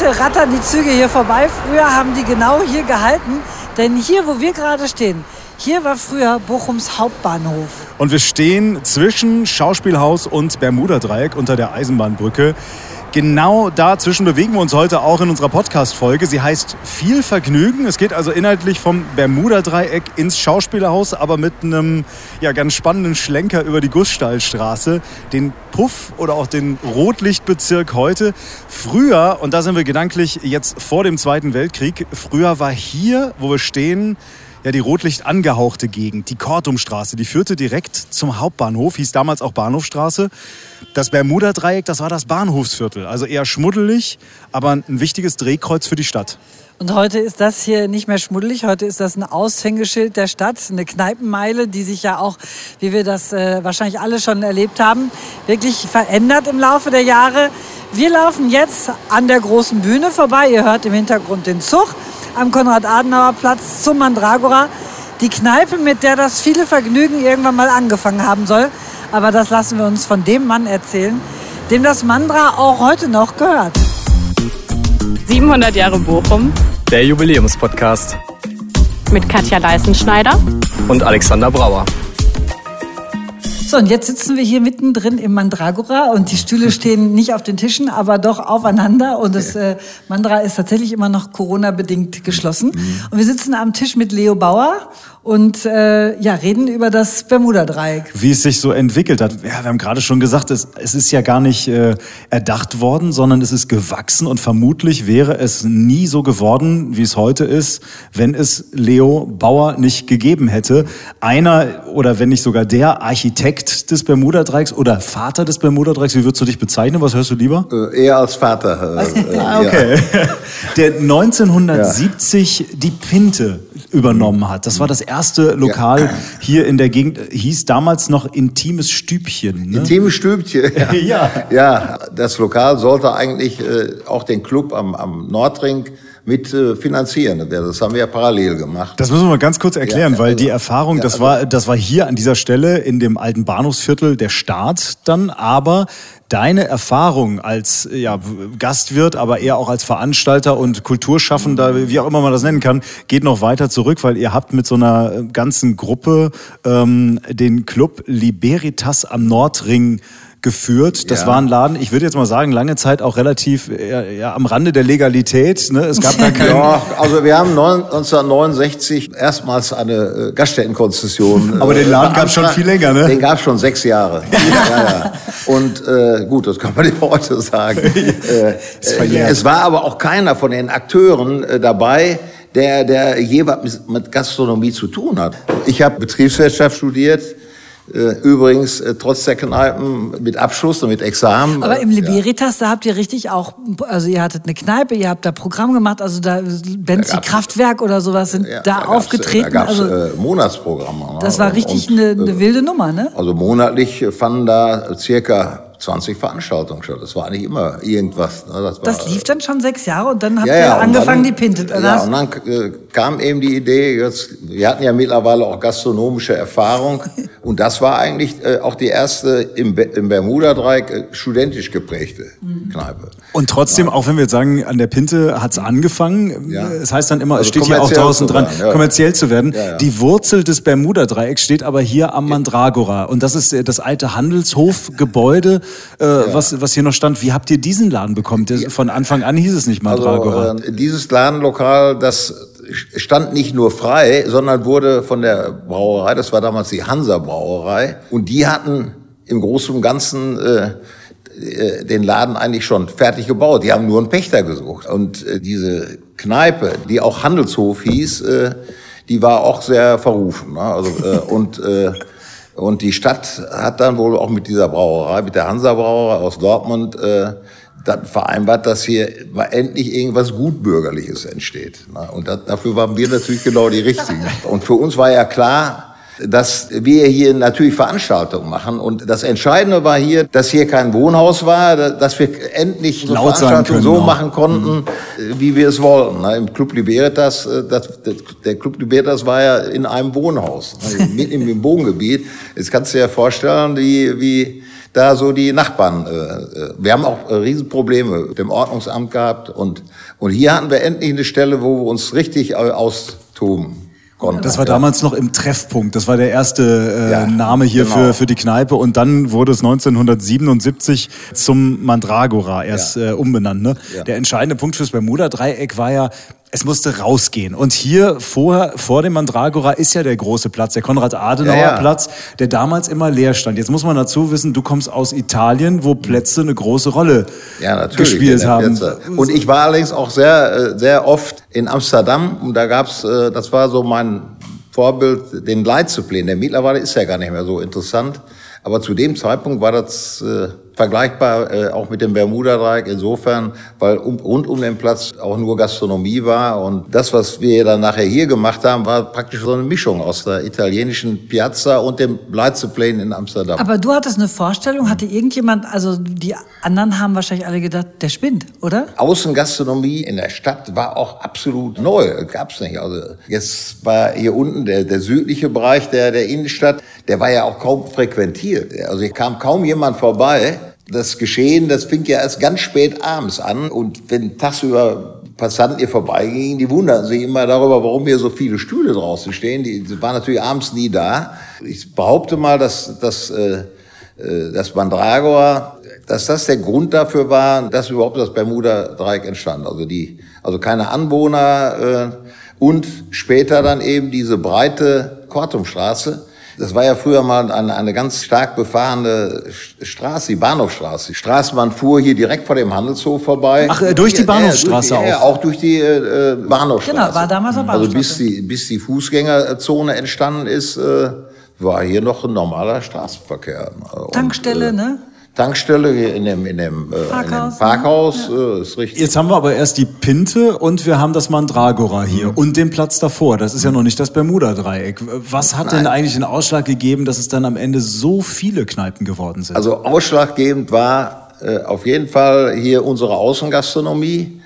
heute rattern die Züge hier vorbei. Früher haben die genau hier gehalten. Denn hier, wo wir gerade stehen, hier war früher Bochums Hauptbahnhof. Und wir stehen zwischen Schauspielhaus und Bermuda-Dreieck unter der Eisenbahnbrücke. Genau dazwischen bewegen wir uns heute auch in unserer Podcast-Folge. Sie heißt Viel Vergnügen. Es geht also inhaltlich vom Bermuda-Dreieck ins Schauspielhaus, aber mit einem ja, ganz spannenden Schlenker über die Gussstallstraße, den Puff oder auch den Rotlichtbezirk heute. Früher, und da sind wir gedanklich jetzt vor dem Zweiten Weltkrieg, früher war hier, wo wir stehen, ja, die Rotlicht angehauchte Gegend, die Kortumstraße, die führte direkt zum Hauptbahnhof, hieß damals auch Bahnhofstraße. Das Bermuda-Dreieck, das war das Bahnhofsviertel, also eher schmuddelig, aber ein wichtiges Drehkreuz für die Stadt. Und heute ist das hier nicht mehr schmuddelig. Heute ist das ein Aushängeschild der Stadt, eine Kneipenmeile, die sich ja auch, wie wir das äh, wahrscheinlich alle schon erlebt haben, wirklich verändert im Laufe der Jahre. Wir laufen jetzt an der großen Bühne vorbei. Ihr hört im Hintergrund den Zug am Konrad-Adenauer-Platz zum Mandragora. Die Kneipe, mit der das viele Vergnügen irgendwann mal angefangen haben soll. Aber das lassen wir uns von dem Mann erzählen, dem das Mandra auch heute noch gehört. 700 Jahre Bochum. Der Jubiläumspodcast. Mit Katja Leißenschneider. Und Alexander Brauer. So, und jetzt sitzen wir hier mittendrin im Mandragora und die Stühle stehen nicht auf den Tischen, aber doch aufeinander. Und das äh, Mandra ist tatsächlich immer noch Corona-bedingt geschlossen. Mhm. Und wir sitzen am Tisch mit Leo Bauer und äh, ja, reden über das Bermuda-Dreieck. Wie es sich so entwickelt hat. Ja, wir haben gerade schon gesagt, es, es ist ja gar nicht äh, erdacht worden, sondern es ist gewachsen und vermutlich wäre es nie so geworden, wie es heute ist, wenn es Leo Bauer nicht gegeben hätte. Einer oder wenn nicht sogar der Architekt des Bermuda-Dreiecks oder Vater des Bermuda-Dreiecks, wie würdest du dich bezeichnen? Was hörst du lieber? Äh, eher als Vater. Äh, ah, okay. Ja. Der 1970 ja. die Pinte übernommen hat. Das war das erste Lokal ja. hier in der Gegend. Hieß damals noch Intimes Stübchen. Ne? Intimes Stübchen, ja. ja. ja. das Lokal sollte eigentlich äh, auch den Club am, am Nordring mit äh, finanzieren. Das haben wir ja parallel gemacht. Das müssen wir mal ganz kurz erklären, ja, weil die Erfahrung, ja, das also, war, das war hier an dieser Stelle in dem alten Bahnhofsviertel der Start dann, aber deine Erfahrung als ja, Gastwirt, aber eher auch als Veranstalter und Kulturschaffender, wie auch immer man das nennen kann, geht noch weiter zurück, weil ihr habt mit so einer ganzen Gruppe ähm, den Club Liberitas am Nordring geführt. Das ja. war ein Laden, ich würde jetzt mal sagen, lange Zeit auch relativ ja, ja am Rande der Legalität. Ne? Es gab da keinen ja, also wir haben 1969 erstmals eine äh, Gaststättenkonzession. Aber den Laden äh, gab es schon viel länger, ne? Den gab es schon sechs Jahre. ja, ja. Und äh, gut, das kann man ja heute sagen. äh, es war aber auch keiner von den Akteuren äh, dabei, der, der jeweils mit Gastronomie zu tun hat. Ich habe Betriebswirtschaft studiert, äh, übrigens, äh, trotz der Kneipen mit Abschluss und mit Examen. Aber im Liberitas, ja. da habt ihr richtig auch, also ihr hattet eine Kneipe, ihr habt da Programm gemacht, also da Benzi Kraftwerk oder sowas sind ja, da, da aufgetreten. Da gab es also, äh, Monatsprogramme. Ne? Das war richtig und, eine, eine wilde Nummer, ne? Also monatlich fanden da circa 20 Veranstaltungen schon. Das war eigentlich immer irgendwas. Ne? Das, war, das, lief dann schon sechs Jahre und dann habt ja, ihr ja, angefangen, dann, die Pinte. Ja, und dann äh, kam eben die Idee, jetzt, wir hatten ja mittlerweile auch gastronomische Erfahrung und das war eigentlich äh, auch die erste im, im Bermuda-Dreieck äh, studentisch geprägte mhm. Kneipe. Und trotzdem, ja. auch wenn wir jetzt sagen, an der Pinte hat's angefangen, ja. es heißt dann immer, also es steht hier auch draußen dran, ja. kommerziell zu werden. Die Wurzel des Bermuda-Dreiecks steht aber hier am Mandragora und das ist äh, das alte Handelshofgebäude äh, ja. was, was hier noch stand. Wie habt ihr diesen Laden bekommen? Von Anfang an hieß es nicht mal also, äh, dieses Ladenlokal, das stand nicht nur frei, sondern wurde von der Brauerei, das war damals die Hansa Brauerei, und die hatten im Großen und Ganzen äh, äh, den Laden eigentlich schon fertig gebaut. Die haben nur einen Pächter gesucht. Und äh, diese Kneipe, die auch Handelshof hieß, äh, die war auch sehr verrufen. Ne? Also, äh, und äh, und die Stadt hat dann wohl auch mit dieser Brauerei, mit der Hansa Brauerei aus Dortmund, äh, dann vereinbart, dass hier endlich irgendwas Gutbürgerliches entsteht. Und das, dafür waren wir natürlich genau die Richtigen. Und für uns war ja klar, dass wir hier natürlich Veranstaltungen machen. Und das Entscheidende war hier, dass hier kein Wohnhaus war, dass wir endlich so Laut können so auch. machen konnten, wie wir es wollten. ne? Im Club Libertas, äh, das, der Club Libertas war ja in einem Wohnhaus, ne? mitten im Wohngebiet. Jetzt kannst du dir vorstellen, wie, wie da so die Nachbarn, äh, äh, wir haben auch äh, Riesenprobleme mit dem Ordnungsamt gehabt und, und hier hatten wir endlich eine Stelle, wo wir uns richtig äh, austoben konnten. Das war Ja. damals noch im Treffpunkt. Das war der erste äh, Ja, Name hier genau. für, für die Kneipe. Und dann wurde es 1977 zum Mandragora erst äh, umbenannt. Ne? Ja. Der entscheidende Punkt fürs Bermuda-Dreieck war ja, es musste rausgehen. Und hier vorher, vor dem Mandragora ist ja der große Platz, der Konrad-Adenauer-Platz, der damals immer leer stand. Jetzt muss man dazu wissen, du kommst aus Italien, wo Plätze eine große Rolle ja, gespielt haben. Piazza. Und ich war allerdings auch sehr, äh, sehr oft in Amsterdam und da gab's, äh, das war so mein Vorbild, den Leitzuplen. Der mittlerweile ist ja gar nicht mehr so interessant. Aber zu dem Zeitpunkt war das äh, vergleichbar äh, auch mit dem Bermuda-Dreieck insofern, weil um, rund um den Platz auch nur Gastronomie war. Und das, was wir dann nachher hier gemacht haben, war praktisch so eine Mischung aus der italienischen Piazza und dem Leitzuplen in Amsterdam. Aber du hattest eine Vorstellung, hatte irgendjemand, also die anderen haben wahrscheinlich alle gedacht, der spinnt, oder? Außengastronomie in der Stadt war auch absolut neu, gab's nicht. Also jetzt war hier unten der, der südliche Bereich der, der Innenstadt, der war ja auch kaum frequentiert. Also hier kam kaum jemand vorbei. Das Geschehen, das fing ja erst ganz spät abends an und wenn tagsüber Passanten hier vorbeigingen, die wunderten sich immer darüber, warum hier so viele Stühle draußen stehen. Die, die waren natürlich abends nie da. Ich behaupte mal, dass, dass äh, äh, das Mandragora, dass das der Grund dafür war, dass überhaupt das Bermuda-Dreieck entstand. Also die, also keine Anwohner äh, und später dann eben diese breite Kortumstraße. Das war ja früher mal eine, eine ganz stark befahrene Straße, die Bahnhofstraße. Die Straßenbahn fuhr hier direkt vor dem Handelshof vorbei. Ach, äh, durch die Ja, ja, Bahnhofstraße die, Ja, auch? auch durch die äh, Bahnhofstraße. Genau, war damals auch Also bis Bahnhofstraße. die, bis die Fußgängerzone entstanden ist, äh, war hier noch ein normaler Straßenverkehr. Und, Tankstelle, äh, ne? Tankstelle hier in dem, in dem, äh, in dem Parkhaus, Parkhaus, äh, ist richtig. Jetzt haben wir aber erst die Pinte und wir haben das Mandragora hier Mhm. und den Platz davor. Das ist ja noch nicht das Bermuda-Dreieck. Was hat denn eigentlich den Ausschlag gegeben, dass es dann am Ende so viele Kneipen geworden sind? Also ausschlaggebend war äh, auf jeden Fall hier unsere Außengastronomie,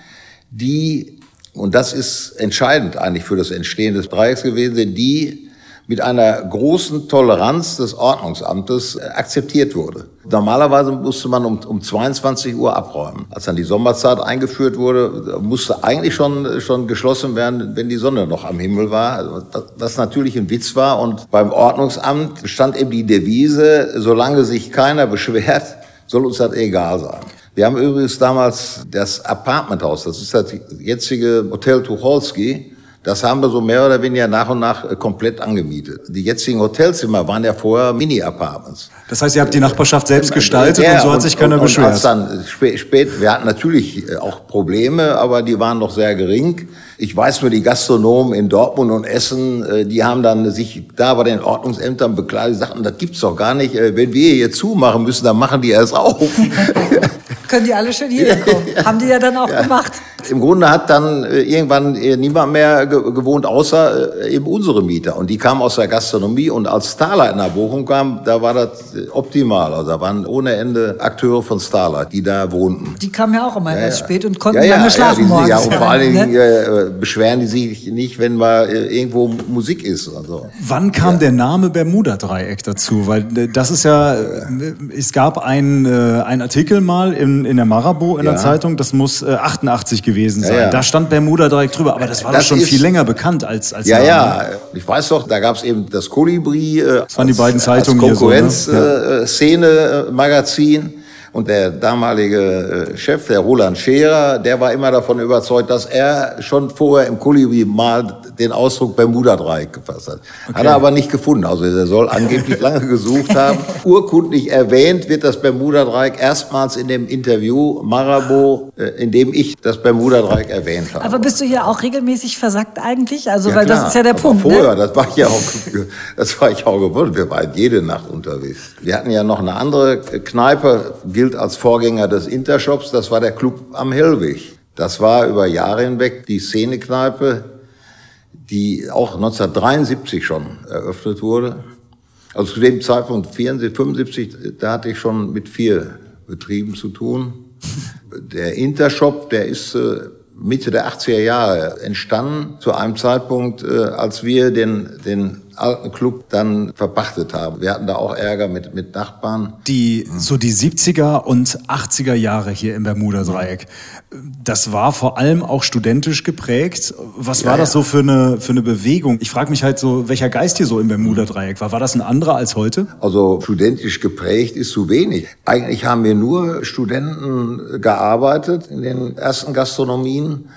die, und das ist entscheidend eigentlich für das Entstehen des Dreiecks gewesen, die mit einer großen Toleranz des Ordnungsamtes äh, akzeptiert wurde. Normalerweise musste man um, um 22 Uhr abräumen. Als dann die Sommerzeit eingeführt wurde, musste eigentlich schon, schon geschlossen werden, wenn die Sonne noch am Himmel war. Also, Was was natürlich ein Witz war. Und beim Ordnungsamt stand eben die Devise, solange sich keiner beschwert, soll uns das egal sein. Wir haben übrigens damals das Apartmenthaus, das ist das jetzige Hotel Tucholsky, das haben wir so mehr oder weniger nach und nach äh, komplett angemietet. Die jetzigen Hotelzimmer waren ja vorher Mini-Apartments. das heißt, ihr habt die Nachbarschaft selbst gestaltet und so hat sich keiner und, beschwert. Und als dann spät, spät, wir hatten natürlich äh, auch Probleme, aber die waren noch sehr gering. Ich weiß nur, die Gastronomen in Dortmund und Essen, äh, die haben dann sich da bei den Ordnungsämtern beklagt, die sagten, das gibt's doch gar nicht. Äh, Wenn wir hier zumachen müssen, dann machen die erst auf. Können die alle schön hierher kommen. Haben die ja dann auch gemacht. Im Grunde hat dann äh, irgendwann äh, niemand mehr ge gewohnt, außer äh, eben unsere Mieter. Und die kamen aus der Gastronomie. Und als Starlight nach Bochum kam, da war das optimal. Also da waren ohne Ende Akteure von Starlight, die da wohnten. Die kamen ja auch immer erst ja. spät und konnten ja, ja, lange schlafen ja, die, Ja, und vor allen Dingen ne? beschweren die sich nicht, wenn mal irgendwo Musik ist. Also. Wann kam der Name Bermuda-Dreieck dazu? Weil das ist ja, es gab ein, äh, ein Artikel mal in, in der Marabo in der Ja. Zeitung, das muss äh, 88 gewesen Ja, sein. ja. Da stand Bermuda-Dreieck drüber, aber das war Das doch schon ist- viel länger bekannt als, als Ja, ja, ich weiß doch, da gab es eben das Kolibri. Äh, das waren die beiden Zeitungen so, ne? Konkurrenz-Szene-Magazin. Und der damalige äh, Chef, der Roland Scherer, der war immer davon überzeugt, dass er schon vorher im Kolibri mal den Ausdruck Bermuda-Dreieck gefasst hat. Hat er aber nicht gefunden. Also er soll angeblich lange gesucht haben. Urkundlich erwähnt wird das Bermuda-Dreieck erstmals in dem Interview Marabo, äh, in dem ich das Bermuda-Dreieck erwähnt habe. Aber bist du hier auch regelmäßig versackt eigentlich? Also, Ja, weil klar. das ist ja der Aber Punkt. Vorher, Ne? das war ich ja auch, das war ich auch gewohnt. Wir waren jede Nacht unterwegs. Wir hatten ja noch eine andere Kneipe, gilt als Vorgänger des Intershops. Das war der Club am Hellweg. Das war über Jahre hinweg die Szenekneipe, die auch 1973 schon eröffnet wurde. Also zu dem Zeitpunkt 74, 75, da hatte ich schon mit vier Betrieben zu tun. Der Intershop, der ist äh, Mitte der 80er Jahre entstanden, zu einem Zeitpunkt, äh, als wir den, den alten Club dann verpachtet haben. Wir hatten da auch Ärger mit, mit Nachbarn. Die, so die 70er und 80er Jahre hier im Bermuda-Dreieck, das war vor allem auch studentisch geprägt. Was Ja, war das ja. so für eine, für eine Bewegung? Ich frage mich halt so, welcher Geist hier so im Bermuda-Dreieck war. War das ein anderer als heute? Also studentisch geprägt ist zu wenig. Eigentlich haben wir nur Studenten gearbeitet in den ersten Gastronomien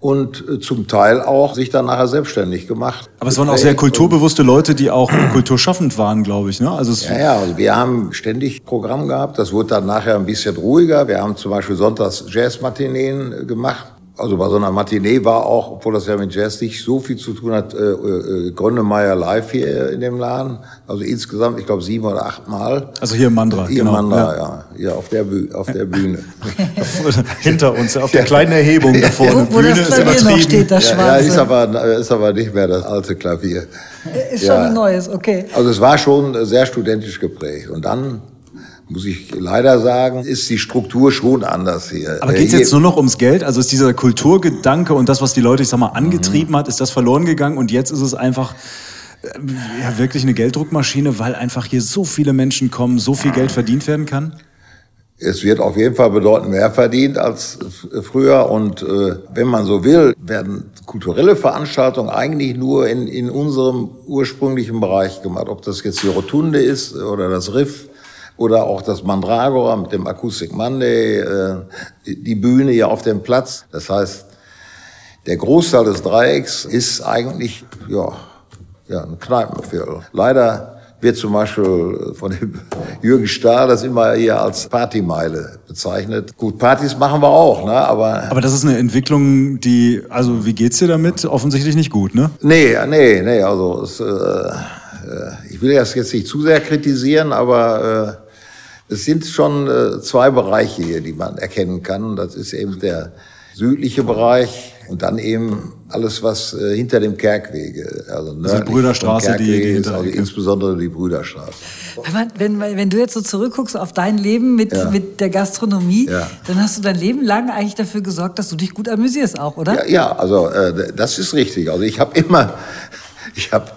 und äh, zum Teil auch sich dann nachher selbstständig gemacht. Aber es waren auch sehr kulturbewusste Leute, die auch kulturschaffend waren, glaube ich. Ne? Also es, Ja, ja, also wir haben ständig Programm gehabt. Das wurde dann nachher ein bisschen ruhiger. Wir haben zum Beispiel sonntags Jazz-Matineen gemacht. Also bei so einer Matinee war auch, obwohl das ja mit Jazz nicht so viel zu tun hat, äh, äh, Grönemeyer live hier in dem Laden. Also insgesamt, ich glaube, sieben oder acht Mal. Also hier im Mandra, Hier genau, im Mandra, ja. ja. Hier auf der, Büh auf der Bühne. hinter uns, auf der kleinen Erhebung da vorne. Wo, wo das Klavier noch steht, das Ja, ja, schwarze. ist aber, ist aber nicht mehr das alte Klavier. Ist schon ja. ein neues, okay. Also es war schon sehr studentisch geprägt. Und dann, muss ich leider sagen, ist die Struktur schon anders hier. Aber Äh, geht's hier- jetzt nur noch ums Geld? Also ist dieser Kulturgedanke und das, was die Leute, ich sag mal, angetrieben hat, ist das verloren gegangen und jetzt ist es einfach äh, ja, wirklich eine Gelddruckmaschine, weil einfach hier so viele Menschen kommen, so viel Geld verdient werden kann? Es wird auf jeden Fall bedeutend mehr verdient als früher. Und äh, wenn man so will, werden kulturelle Veranstaltungen eigentlich nur in, in unserem ursprünglichen Bereich gemacht. Ob das jetzt die Rotunde ist oder das Riff oder auch das Mandragora mit dem Acoustic Monday, äh, die- Bühne hier auf dem Platz. Das heißt, der Großteil des Dreiecks ist eigentlich ja, ja, ein Kneipenviertel. Leider wird zum Beispiel von dem Jürgen Stahl das immer eher als Partymeile bezeichnet. Gut, Partys machen wir auch, ne? aber Aber das ist eine Entwicklung, die, also wie geht's dir damit? Offensichtlich nicht gut, ne? nee, nee, nee, also es, äh, äh, ich will das jetzt nicht zu sehr kritisieren, aber äh, es sind schon äh, zwei Bereiche hier, die man erkennen kann. Das ist eben der südliche Bereich und dann eben alles, was äh, hinter dem Kerkwege, also Brüderstraße, vom die- die Kerkwege ist, also insbesondere die Brüderstraße. Wenn, wenn, wenn du jetzt so zurückguckst auf dein Leben mit, Ja. mit der Gastronomie, Ja. dann hast du dein Leben lang eigentlich dafür gesorgt, dass du dich gut amüsierst auch, oder? Ja, ja also äh, das ist richtig. Also ich habe immer, ich habe,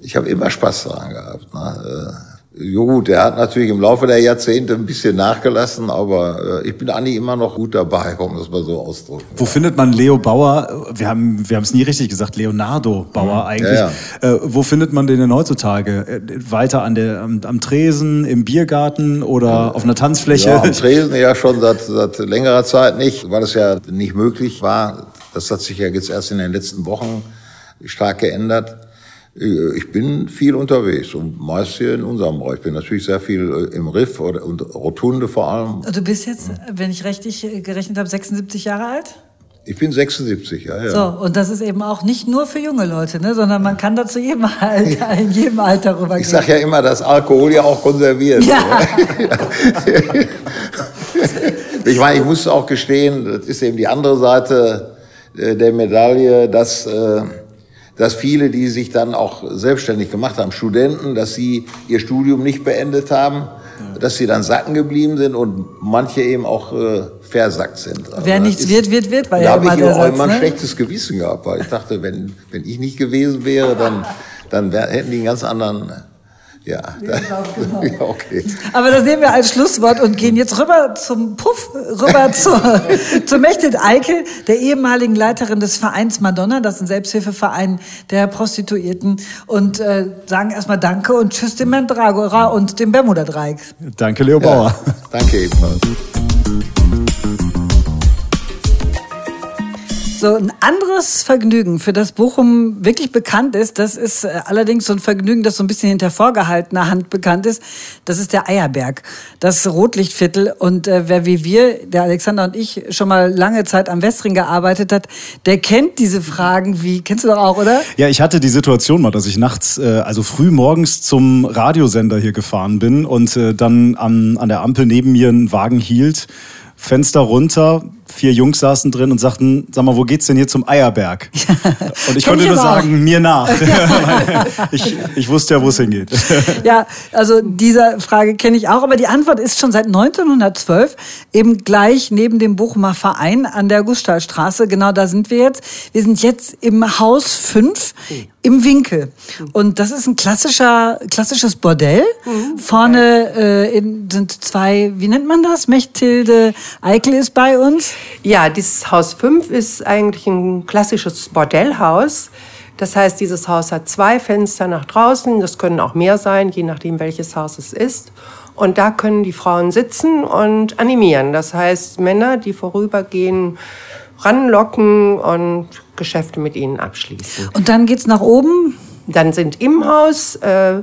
ich habe immer Spaß daran gehabt. Ne? Jo gut, der hat natürlich im Laufe der Jahrzehnte ein bisschen nachgelassen, aber äh, ich bin eigentlich immer noch gut dabei, um das mal so auszudrücken. Wo findet man Leo Bauer? Wir haben wir haben es nie richtig gesagt, Leonardo Bauer eigentlich. Ja, Äh, wo findet man den denn heutzutage? Äh, weiter an der, am, am Tresen, im Biergarten oder auf einer Tanzfläche? Ja, am Tresen ja schon seit, seit längerer Zeit nicht, weil es ja nicht möglich war. Das hat sich ja jetzt erst in den letzten Wochen stark geändert. Ich bin viel unterwegs und meist hier in unserem Bereich. Ich bin natürlich sehr viel äh, im Riff und Rotunde vor allem. Du bist jetzt, wenn ich richtig äh, gerechnet habe, 76 Jahre alt? Ich bin 76, ja, ja. So, und das ist eben auch nicht nur für junge Leute, ne, sondern man kann da zu jedem Alter, in jedem Alter rübergehen. Ich sage ja immer, dass Alkohol ja auch konserviert. Ja. Ich meine, ich muss auch gestehen, das ist eben die andere Seite äh, der Medaille, dass, äh, dass viele, die sich dann auch selbstständig gemacht haben, Studenten, dass sie ihr Studium nicht beendet haben, dass sie dann sacken geblieben sind und manche eben auch äh, versackt sind. Also Wer nichts ist- wird, wird, wird, da ja habe immer ich der auch Satz, immer ein ne? schlechtes Gewissen gehabt, weil ich dachte, wenn, wenn ich nicht gewesen wäre, dann, dann wär, hätten die einen ganz anderen, ja, genau. ja okay. Aber das nehmen wir als Schlusswort und gehen jetzt rüber zum Puff, rüber zu, zu Mechtet Eike, der ehemaligen Leiterin des Vereins Madonna, das ist ein Selbsthilfeverein der Prostituierten, und äh, sagen erstmal Danke und Tschüss dem Mandragora und dem Bermuda-Dreieck. Danke, Leo Bauer. Ja, danke ebenfalls. So ein anderes Vergnügen, für das Bochum wirklich bekannt ist, das ist äh, allerdings so ein Vergnügen, das so ein bisschen hinter vorgehaltener Hand bekannt ist. Das ist der Eierberg, das Rotlichtviertel. Und äh, wer wie wir, der Alexander und ich, schon mal lange Zeit am Westring gearbeitet hat, der kennt diese Fragen wie, kennst du doch auch, oder? Ja, ich hatte die Situation mal, dass ich nachts, äh, also früh morgens zum Radiosender hier gefahren bin und äh, dann an, an der Ampel neben mir ein Wagen hielt. Fenster runter, vier Jungs saßen drin und sagten, sag mal, wo geht's denn hier zum Eierberg? Und ich konnte ich nur auch. sagen, mir nach. ich, ich wusste ja, wo es hingeht. Ja, also diese Frage kenne ich auch, aber die Antwort ist schon seit 1912 eben gleich neben dem Bochumer Verein an der Gustavstraße. Genau da sind wir jetzt. Wir sind jetzt im Haus 5 im Winkel. Und das ist ein klassischer, klassisches Bordell. Vorne äh, in, sind zwei, wie nennt man das? Mechthilde Eikel ist bei uns. Ja, dieses Haus 5 ist eigentlich ein klassisches Bordellhaus. Das heißt, dieses Haus hat zwei Fenster nach draußen. Das können auch mehr sein, je nachdem, welches Haus es ist. Und da können die Frauen sitzen und animieren. Das heißt, Männer, die vorübergehen, ranlocken und Geschäfte mit ihnen abschließen. Und dann geht's nach oben. Dann sind im Haus äh,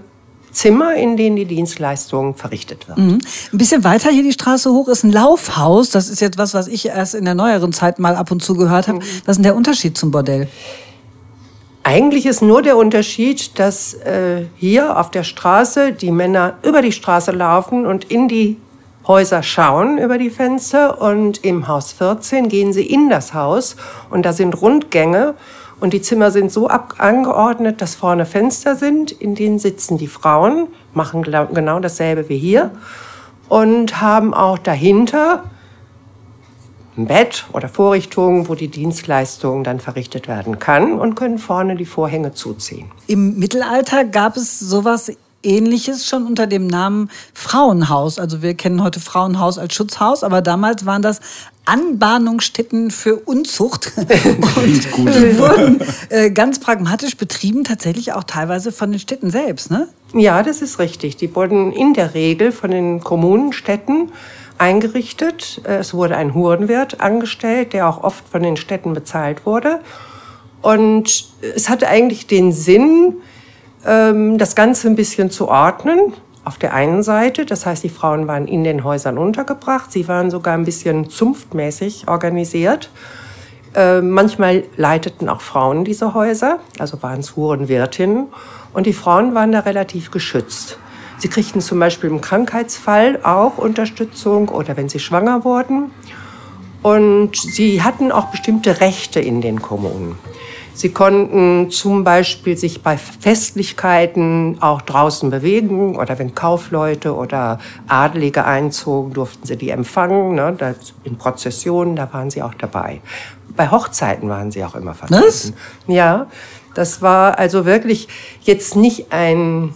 Zimmer, in denen die Dienstleistung verrichtet wird. Mhm. Ein bisschen weiter hier die Straße hoch ist ein Laufhaus. Das ist jetzt was, was ich erst in der neueren Zeit mal ab und zu gehört habe. Was ist denn der Unterschied zum Bordell? Eigentlich ist nur der Unterschied, dass äh, hier auf der Straße die Männer über die Straße laufen und in die Häuser schauen über die Fenster und im Haus 14 gehen sie in das Haus und da sind Rundgänge und die Zimmer sind so angeordnet, dass vorne Fenster sind, in denen sitzen die Frauen, machen genau dasselbe wie hier und haben auch dahinter ein Bett oder Vorrichtungen, wo die Dienstleistung dann verrichtet werden kann und können vorne die Vorhänge zuziehen. Im Mittelalter gab es sowas Ähnliches schon unter dem Namen Frauenhaus. Also wir kennen heute Frauenhaus als Schutzhaus, aber damals waren das Anbahnungsstätten für Unzucht. Und die wurden äh, ganz pragmatisch betrieben, tatsächlich auch teilweise von den Städten selbst. Ne? Ja, das ist richtig. Die wurden in der Regel von den Kommunen, Städten eingerichtet. Es wurde ein Hurenwirt angestellt, der auch oft von den Städten bezahlt wurde. Und es hatte eigentlich den Sinn, ähm, das Ganze ein bisschen zu ordnen. Auf der einen Seite, das heißt, die Frauen waren in den Häusern untergebracht. Sie waren sogar ein bisschen zunftmäßig organisiert. Äh, manchmal leiteten auch Frauen diese Häuser, also waren es Hurenwirtinnen. Und die Frauen waren da relativ geschützt. Sie kriegten zum Beispiel im Krankheitsfall auch Unterstützung oder wenn sie schwanger wurden. Und sie hatten auch bestimmte Rechte in den Kommunen. Sie konnten zum Beispiel sich bei Festlichkeiten auch draußen bewegen oder wenn Kaufleute oder Adelige einzogen, durften sie die empfangen. Ne? In Prozessionen, da waren sie auch dabei. Bei Hochzeiten waren sie auch immer vertreten. Was? Ja, das war also wirklich jetzt nicht ein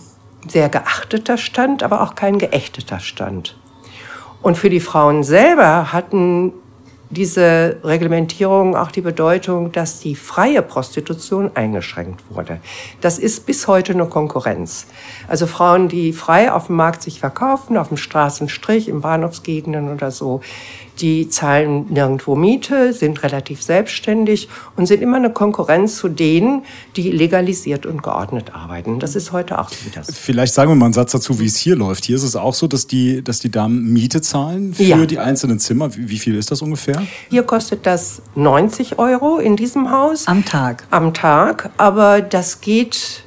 sehr geachteter Stand, aber auch kein geächteter Stand. Und für die Frauen selber hatten diese Reglementierung auch die Bedeutung, dass die freie Prostitution eingeschränkt wurde. Das ist bis heute eine Konkurrenz. Also Frauen, die frei auf dem Markt sich verkaufen, auf dem Straßenstrich, in Bahnhofsgegenden oder so, die zahlen nirgendwo Miete, sind relativ selbstständig und sind immer eine Konkurrenz zu denen, die legalisiert und geordnet arbeiten. Das ist heute auch wieder so. Vielleicht sagen wir mal einen Satz dazu, wie es hier läuft. Hier ist es auch so, dass die, dass die Damen Miete zahlen für Ja. die einzelnen Zimmer. Wie, wie viel ist das ungefähr? Hier kostet das 90 Euro in diesem Haus. Am Tag. am Tag, aber das geht,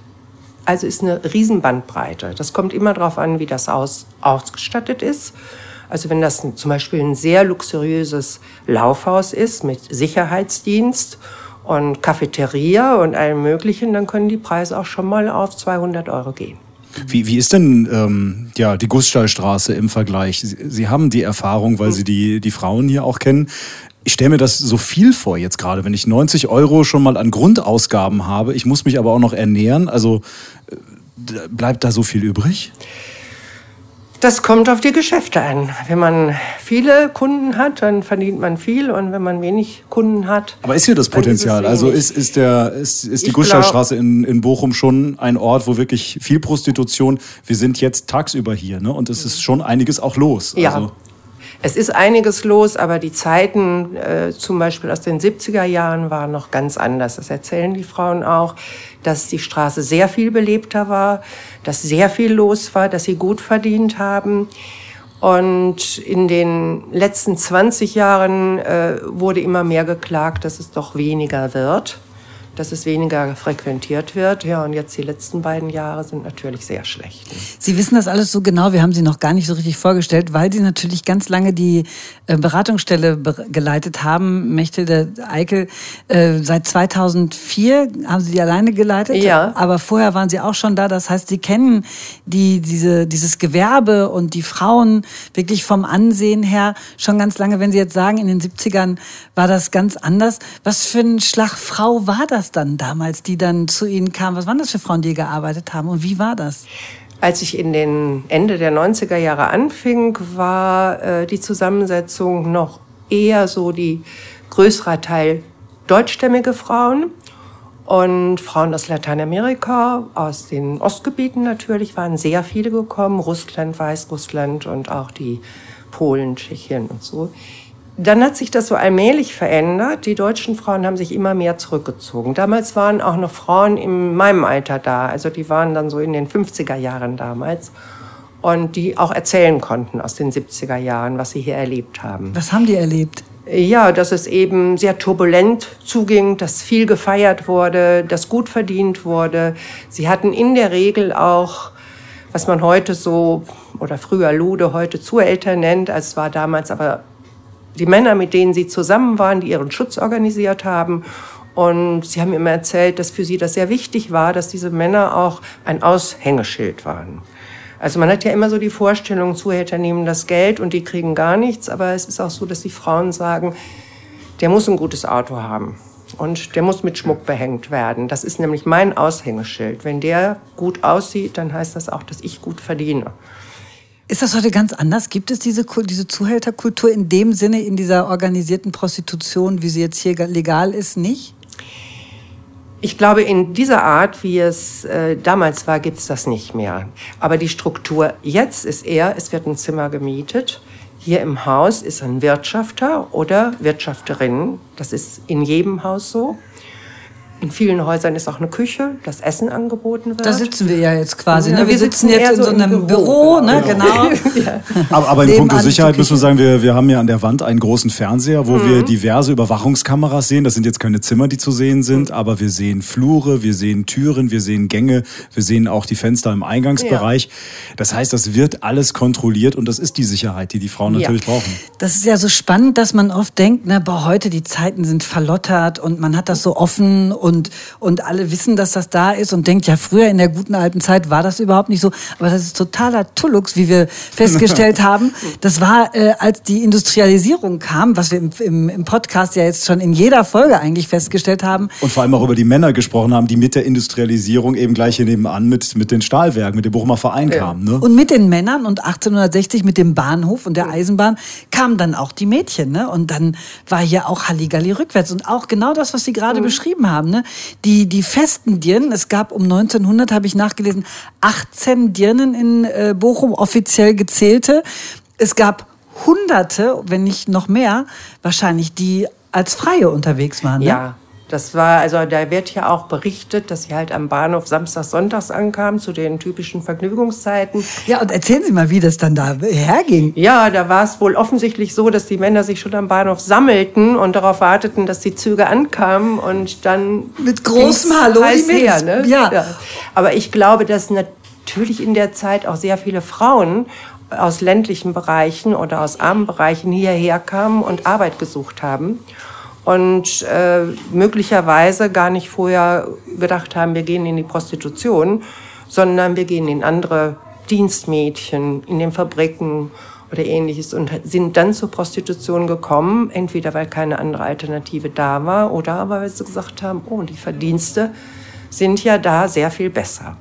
also ist eine Riesenbandbreite. Das kommt immer darauf an, wie das Haus ausgestattet ist. Also wenn das zum Beispiel ein sehr luxuriöses Laufhaus ist mit Sicherheitsdienst und Cafeteria und allem Möglichen, dann können die Preise auch schon mal auf 200 Euro gehen. Wie, wie ist denn ähm, ja, die Gussstallstraße im Vergleich? Sie, Sie haben die Erfahrung, weil Sie die, die Frauen hier auch kennen. Ich stelle mir das so viel vor jetzt gerade, wenn ich 90 Euro schon mal an Grundausgaben habe. Ich muss mich aber auch noch ernähren. Also äh, bleibt da so viel übrig? Das kommt auf die Geschäfte an. Wenn man viele Kunden hat, dann verdient man viel und wenn man wenig Kunden hat. Aber ist hier das dann ist Potenzial? Also ist, ist, der, ist, ist die Ich Gussstallstraße in, in Bochum schon ein Ort, wo wirklich viel Prostitution, wir sind jetzt tagsüber hier ne? und es ist schon einiges auch los. Ja. Also, Es ist einiges los, aber die Zeiten, äh, zum Beispiel aus den 70er Jahren, waren noch ganz anders. Das erzählen die Frauen auch, dass die Straße sehr viel belebter war, dass sehr viel los war, dass sie gut verdient haben. Und in den letzten 20 Jahren äh, wurde immer mehr geklagt, dass es doch weniger wird. Dass es weniger frequentiert wird. Ja, und jetzt die letzten beiden Jahre sind natürlich sehr schlecht. Sie wissen das alles so genau. Wir haben Sie noch gar nicht so richtig vorgestellt, weil Sie natürlich ganz lange die äh, Beratungsstelle geleitet haben. Mechthild Eikel, äh, seit 2004 haben Sie die alleine geleitet. Ja. Aber vorher waren Sie auch schon da. Das heißt, Sie kennen die, diese, dieses Gewerbe und die Frauen wirklich vom Ansehen her schon ganz lange. Wenn Sie jetzt sagen, in den 70ern war das ganz anders. Was für ein Schlagfrau war das? Das dann damals, die dann zu Ihnen kamen? Was waren das für Frauen, die gearbeitet haben und wie war das? Als ich in den Ende der 90er Jahre anfing, war äh, die Zusammensetzung noch eher so die größere Teil deutschstämmige Frauen und Frauen aus Lateinamerika, aus den Ostgebieten natürlich, waren sehr viele gekommen. Russland, Weißrussland und auch die Polen, Tschechien und so. Dann hat sich das so allmählich verändert. Die deutschen Frauen haben sich immer mehr zurückgezogen. Damals waren auch noch Frauen in meinem Alter da. Also die waren dann so in den 50er Jahren damals. Und die auch erzählen konnten aus den 70er Jahren, was sie hier erlebt haben. Was haben die erlebt? Ja, dass es eben sehr turbulent zuging, dass viel gefeiert wurde, dass gut verdient wurde. Sie hatten in der Regel auch, was man heute so, oder früher Lude, heute Zueltern nennt, als es war damals aber die Männer, mit denen sie zusammen waren, die ihren Schutz organisiert haben. Und sie haben immer erzählt, dass für sie das sehr wichtig war, dass diese Männer auch ein Aushängeschild waren. Also man hat ja immer so die Vorstellung, Zuhälter nehmen das Geld und die kriegen gar nichts. Aber es ist auch so, dass die Frauen sagen, der muss ein gutes Auto haben. Und der muss mit Schmuck behängt werden. Das ist nämlich mein Aushängeschild. Wenn der gut aussieht, dann heißt das auch, dass ich gut verdiene. Ist das heute ganz anders? Gibt es diese, diese Zuhälterkultur in dem Sinne, in dieser organisierten Prostitution, wie sie jetzt hier legal ist, nicht? Ich glaube, in dieser Art, wie es äh, damals war, gibt es das nicht mehr. Aber die Struktur jetzt ist eher, es wird ein Zimmer gemietet. Hier im Haus ist ein Wirtschafter oder Wirtschafterin. Das ist in jedem Haus so. In vielen Häusern ist auch eine Küche, das Essen angeboten wird. Da sitzen wir ja jetzt quasi. Ja, ne? wir, wir, sitzen, sitzen jetzt in so einem Büro, Büro ne? genau. ja. aber, aber in puncto Sicherheit müssen wir sagen, wir, wir haben ja an der Wand einen großen Fernseher, wo mhm. wir diverse Überwachungskameras sehen. Das sind jetzt keine Zimmer, die zu sehen sind, mhm. aber wir sehen Flure, wir sehen Türen, wir sehen Gänge, wir sehen auch die Fenster im Eingangsbereich. Ja. Das heißt, das wird alles kontrolliert und das ist die Sicherheit, die die Frauen natürlich brauchen. Das ist ja so spannend, dass man oft denkt, na, boah, heute die Zeiten sind verlottert und man hat das so offen und und, und alle wissen, dass das da ist und denkt, ja, früher in der guten alten Zeit war das überhaupt nicht so. Aber das ist totaler Tullux, wie wir festgestellt haben. Das war, äh, als die Industrialisierung kam, was wir im, im, im Podcast ja jetzt schon in jeder Folge eigentlich festgestellt haben. Und vor allem auch über die Männer gesprochen haben, die mit der Industrialisierung eben gleich hier nebenan mit, mit den Stahlwerken, mit dem Bochumer Verein ja. kamen. Ne? Und mit den Männern und 1860 mit dem Bahnhof und der Eisenbahn kamen dann auch die Mädchen. Ne? Und dann war hier auch Halligalli rückwärts. Und auch genau das, was Sie gerade mhm. beschrieben haben. Ne? Die, die festen Dirnen, es gab um 1900, habe ich nachgelesen, 18 Dirnen in äh, Bochum, offiziell gezählte. Es gab Hunderte, wenn nicht noch mehr, wahrscheinlich, die als Freie unterwegs waren. Ne? Ja, das war, also da wird ja auch berichtet, dass sie halt am Bahnhof samstags, sonntags ankamen, zu den typischen Vergnügungszeiten. Ja, und erzählen Sie mal, wie das dann da herging. Ja, da war es wohl offensichtlich so, dass die Männer sich schon am Bahnhof sammelten und darauf warteten, dass die Züge ankamen und dann. Mit großem Hallo, heiß die her, ne? ja. ja. Aber ich glaube, dass natürlich in der Zeit auch sehr viele Frauen aus ländlichen Bereichen oder aus armen Bereichen hierher kamen und Arbeit gesucht haben und äh, möglicherweise gar nicht vorher gedacht haben, wir gehen in die Prostitution, sondern wir gehen in andere Dienstmädchen, in den Fabriken oder ähnliches und sind dann zur Prostitution gekommen, entweder weil keine andere Alternative da war oder weil sie gesagt haben, oh, die Verdienste sind ja da sehr viel besser.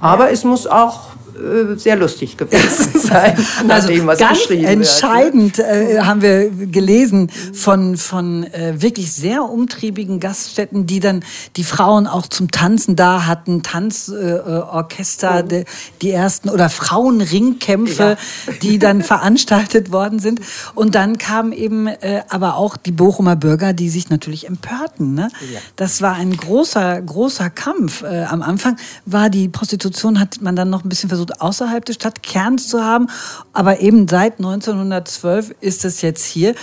Aber ja. es muss auch äh, sehr lustig gewesen sein, also dem, was ganz geschrieben entscheidend wird. äh, haben wir gelesen von von äh, wirklich sehr umtriebigen Gaststätten, die dann die Frauen auch zum Tanzen da hatten, Tanzorchester, äh, oh. die ersten oder Frauenringkämpfe, ja. die dann veranstaltet worden sind. Und dann kamen eben äh, aber auch die Bochumer Bürger, die sich natürlich empörten. Ne? Ja. Das war ein großer großer Kampf. Äh, am Anfang war die Prostitution hat man dann noch ein bisschen versucht versucht, außerhalb des Stadtkerns zu haben. Aber eben seit 1912 ist es jetzt hier.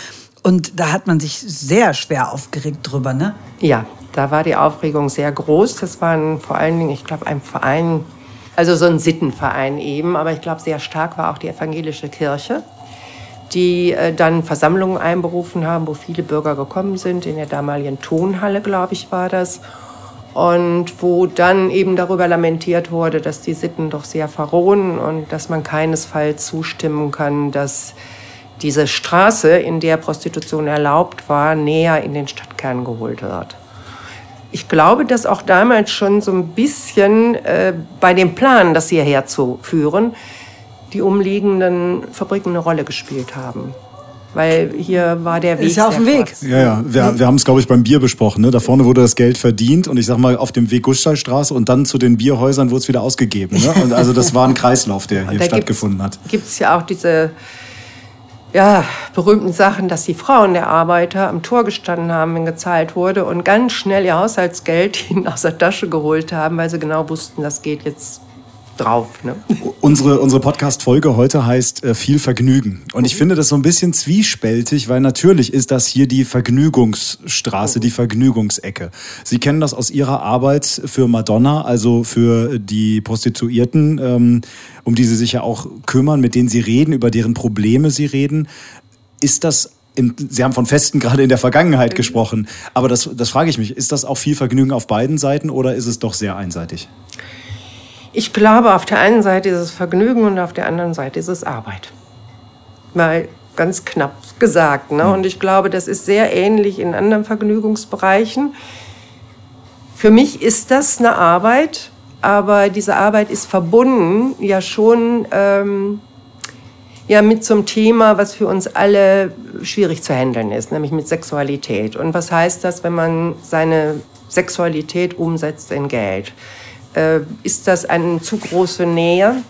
Und da hat man sich sehr schwer aufgeregt drüber, ne? Ja, da war die Aufregung sehr groß. Das waren vor allen Dingen, ich glaube, ein Verein, also so ein Sittenverein eben, aber ich glaube, sehr stark war auch die evangelische Kirche, die äh, dann Versammlungen einberufen haben, wo viele Bürger gekommen sind. In der damaligen Tonhalle, glaube ich, war das. Und wo dann eben darüber lamentiert wurde, dass die Sitten doch sehr verrohen und dass man keinesfalls zustimmen kann, dass diese Straße, in der Prostitution erlaubt war, näher in den Stadtkern geholt wird. Ich glaube, dass auch damals schon so ein bisschen äh, bei dem Plan, das hierher zu führen, die umliegenden Fabriken eine Rolle gespielt haben. Weil hier war der Weg. Ist ja auf dem Weg. Ja, ja. Wir, wir haben es, glaube ich, beim Bier besprochen. Ne? Da vorne wurde das Geld verdient und ich sag mal auf dem Weg Gustavstraße und dann zu den Bierhäusern wurde es wieder ausgegeben. Ne? Und also das war ein Kreislauf, der hier stattgefunden hat. Gibt es ja auch diese ja, berühmten Sachen, dass die Frauen der Arbeiter am Tor gestanden haben, wenn gezahlt wurde und ganz schnell ihr Haushaltsgeld ihnen aus der Tasche geholt haben, weil sie genau wussten, das geht jetzt drauf. Ne? Unsere, unsere Podcast-Folge heute heißt äh, Viel Vergnügen. Und ich finde das so ein bisschen zwiespältig, weil natürlich ist das hier die Vergnügungsstraße, die Vergnügungsecke. Sie kennen das aus Ihrer Arbeit für Madonna, also für die Prostituierten, ähm, um die Sie sich ja auch kümmern, mit denen Sie reden, über deren Probleme Sie reden. Ist das im, Sie haben von Festen gerade in der Vergangenheit mhm. gesprochen, aber das, das frage ich mich, ist das auch viel Vergnügen auf beiden Seiten oder ist es doch sehr einseitig? Ich glaube, auf der einen Seite ist es Vergnügen und auf der anderen Seite ist es Arbeit. Mal ganz knapp gesagt. Ne? Und ich glaube, das ist sehr ähnlich in anderen Vergnügungsbereichen. Für mich ist das eine Arbeit, aber diese Arbeit ist verbunden ja schon ähm, ja, mit zum Thema, was für uns alle schwierig zu handeln ist, nämlich mit Sexualität. Und was heißt das, wenn man seine Sexualität umsetzt in Geld? Äh, ist das eine zu große Nähe?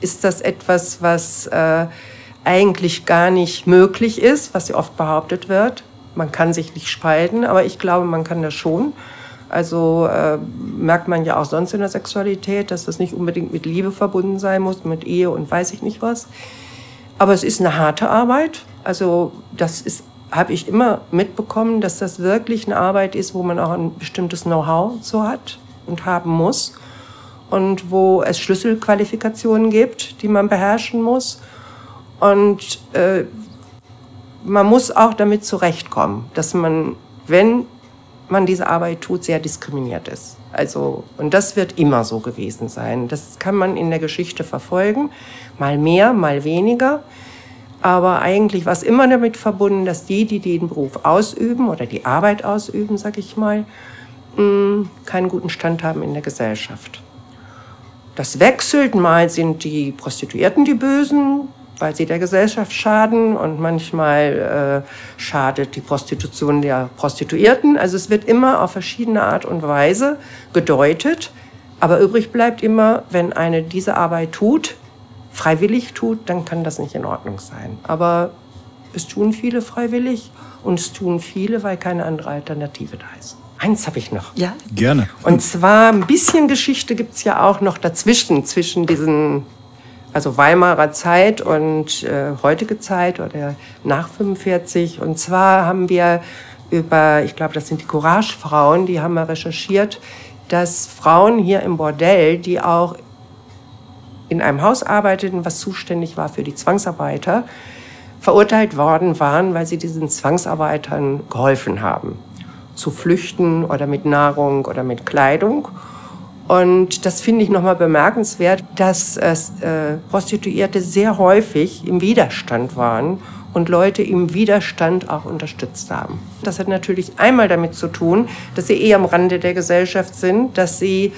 Ist das etwas, was äh, eigentlich gar nicht möglich ist, was ja oft behauptet wird? Man kann sich nicht spalten, aber ich glaube, man kann das schon. Also äh, merkt man ja auch sonst in der Sexualität, dass das nicht unbedingt mit Liebe verbunden sein muss, mit Ehe und weiß ich nicht was. Aber es ist eine harte Arbeit. Also das ist habe ich immer mitbekommen, dass das wirklich eine Arbeit ist, wo man auch ein bestimmtes Know-how so hat und haben muss und wo es Schlüsselqualifikationen gibt, die man beherrschen muss. Und äh, man muss auch damit zurechtkommen, dass man, wenn man diese Arbeit tut, sehr diskriminiert ist. Also, und das wird immer so gewesen sein. Das kann man in der Geschichte verfolgen, mal mehr, mal weniger. Aber eigentlich war es immer damit verbunden, dass die, die den Beruf ausüben oder die Arbeit ausüben, sag ich mal, mm, keinen guten Stand haben in der Gesellschaft. Das wechselt, mal sind die Prostituierten die Bösen, weil sie der Gesellschaft schaden und manchmal äh, schadet die Prostitution der Prostituierten. Also es wird immer auf verschiedene Art und Weise gedeutet, aber übrig bleibt immer, wenn eine diese Arbeit tut, freiwillig tut, dann kann das nicht in Ordnung sein. Aber es tun viele freiwillig und es tun viele, weil keine andere Alternative da ist. Eins habe ich noch. Ja? Gerne. Und zwar ein bisschen Geschichte gibt es ja auch noch dazwischen, zwischen diesen, also Weimarer Zeit und äh, heutige Zeit oder nach 45. Und zwar haben wir über, ich glaube, das sind die Courage-Frauen, die haben wir recherchiert, dass Frauen hier im Bordell, die auch in einem Haus arbeiteten, was zuständig war für die Zwangsarbeiter, verurteilt worden waren, weil sie diesen Zwangsarbeitern geholfen haben zu flüchten oder mit Nahrung oder mit Kleidung. Und das finde ich nochmal bemerkenswert, dass äh, Prostituierte sehr häufig im Widerstand waren und Leute im Widerstand auch unterstützt haben. Das hat natürlich einmal damit zu tun, dass sie eher am Rande der Gesellschaft sind, dass sie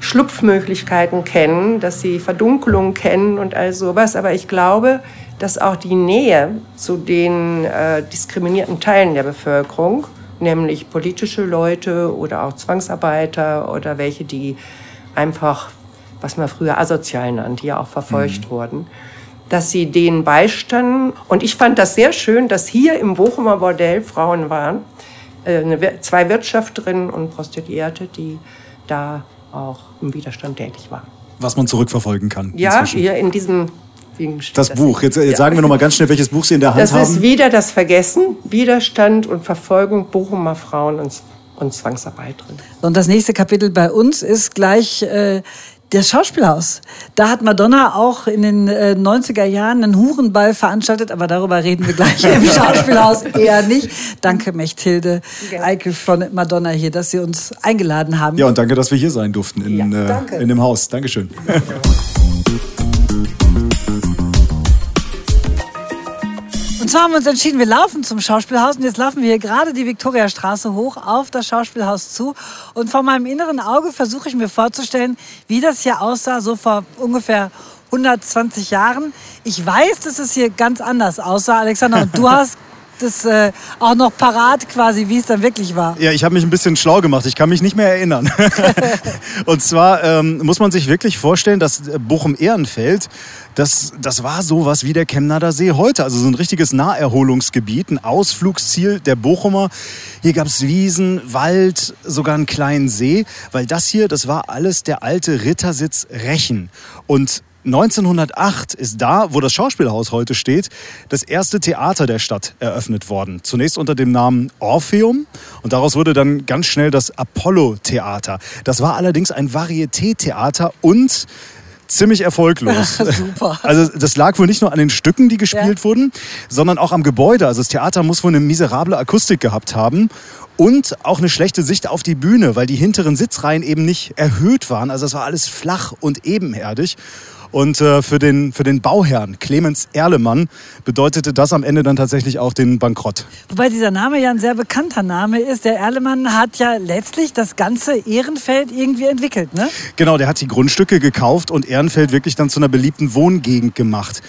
Schlupfmöglichkeiten kennen, dass sie Verdunkelung kennen und all sowas. Aber ich glaube, dass auch die Nähe zu den äh, diskriminierten Teilen der Bevölkerung nämlich politische Leute oder auch Zwangsarbeiter oder welche, die einfach, was man früher asozial nannte, ja auch verfolgt mhm. wurden, dass sie denen beistanden. Und ich fand das sehr schön, dass hier im Bochumer Bordell Frauen waren, äh, zwei Wirtschafterinnen und Prostituierte, die da auch im Widerstand tätig waren. Was man zurückverfolgen kann. Ja, inzwischen. hier in diesem das, das Buch. Jetzt, jetzt ja. sagen wir noch mal ganz schnell, welches Buch Sie in der Hand das haben. Das ist wieder das Vergessen, Widerstand und Verfolgung Bochumer Frauen und, und Zwangsarbeit drin. Und das nächste Kapitel bei uns ist gleich äh, das Schauspielhaus. Da hat Madonna auch in den äh, 90er Jahren einen Hurenball veranstaltet, aber darüber reden wir gleich im Schauspielhaus eher nicht. Danke, Mechthilde Eickel von Madonna hier, dass Sie uns eingeladen haben. Ja, und danke, dass wir hier sein durften in, Ja, äh, danke. in dem Haus. Dankeschön. Und zwar haben wir uns entschieden, wir laufen zum Schauspielhaus und jetzt laufen wir hier gerade die Viktoriastraße hoch auf das Schauspielhaus zu. Und vor meinem inneren Auge versuche ich mir vorzustellen, wie das hier aussah, so vor ungefähr 120 Jahren. Ich weiß, dass es hier ganz anders aussah, Alexander, und du hast das äh, auch noch parat quasi, wie es dann wirklich war. Ja, ich habe mich ein bisschen schlau gemacht. Ich kann mich nicht mehr erinnern. und zwar ähm, muss man sich wirklich vorstellen, dass äh, Bochum-Ehrenfeld, das, das war sowas wie der Chemnader See heute. Also so ein richtiges Naherholungsgebiet, ein Ausflugsziel der Bochumer. Hier gab es Wiesen, Wald, sogar einen kleinen See. Weil das hier, das war alles der alte Rittersitz Rechen. Und 1908 ist da, wo das Schauspielhaus heute steht, das erste Theater der Stadt eröffnet worden. Zunächst unter dem Namen Orpheum und daraus wurde dann ganz schnell das Apollo-Theater. Das war allerdings ein Varieté-Theater und ziemlich erfolglos. Super. Also das lag wohl nicht nur an den Stücken, die gespielt Ja. wurden, sondern auch am Gebäude. Also das Theater muss wohl eine miserable Akustik gehabt haben. Und auch eine schlechte Sicht auf die Bühne, weil die hinteren Sitzreihen eben nicht erhöht waren. Also es war alles flach und ebenerdig. Und äh, für, den, für den Bauherrn Clemens Erlemann bedeutete das am Ende dann tatsächlich auch den Bankrott. Wobei dieser Name ja ein sehr bekannter Name ist. Der Erlemann hat ja letztlich das ganze Ehrenfeld irgendwie entwickelt, ne? Genau, der hat die Grundstücke gekauft und Ehrenfeld wirklich dann zu einer beliebten Wohngegend gemacht.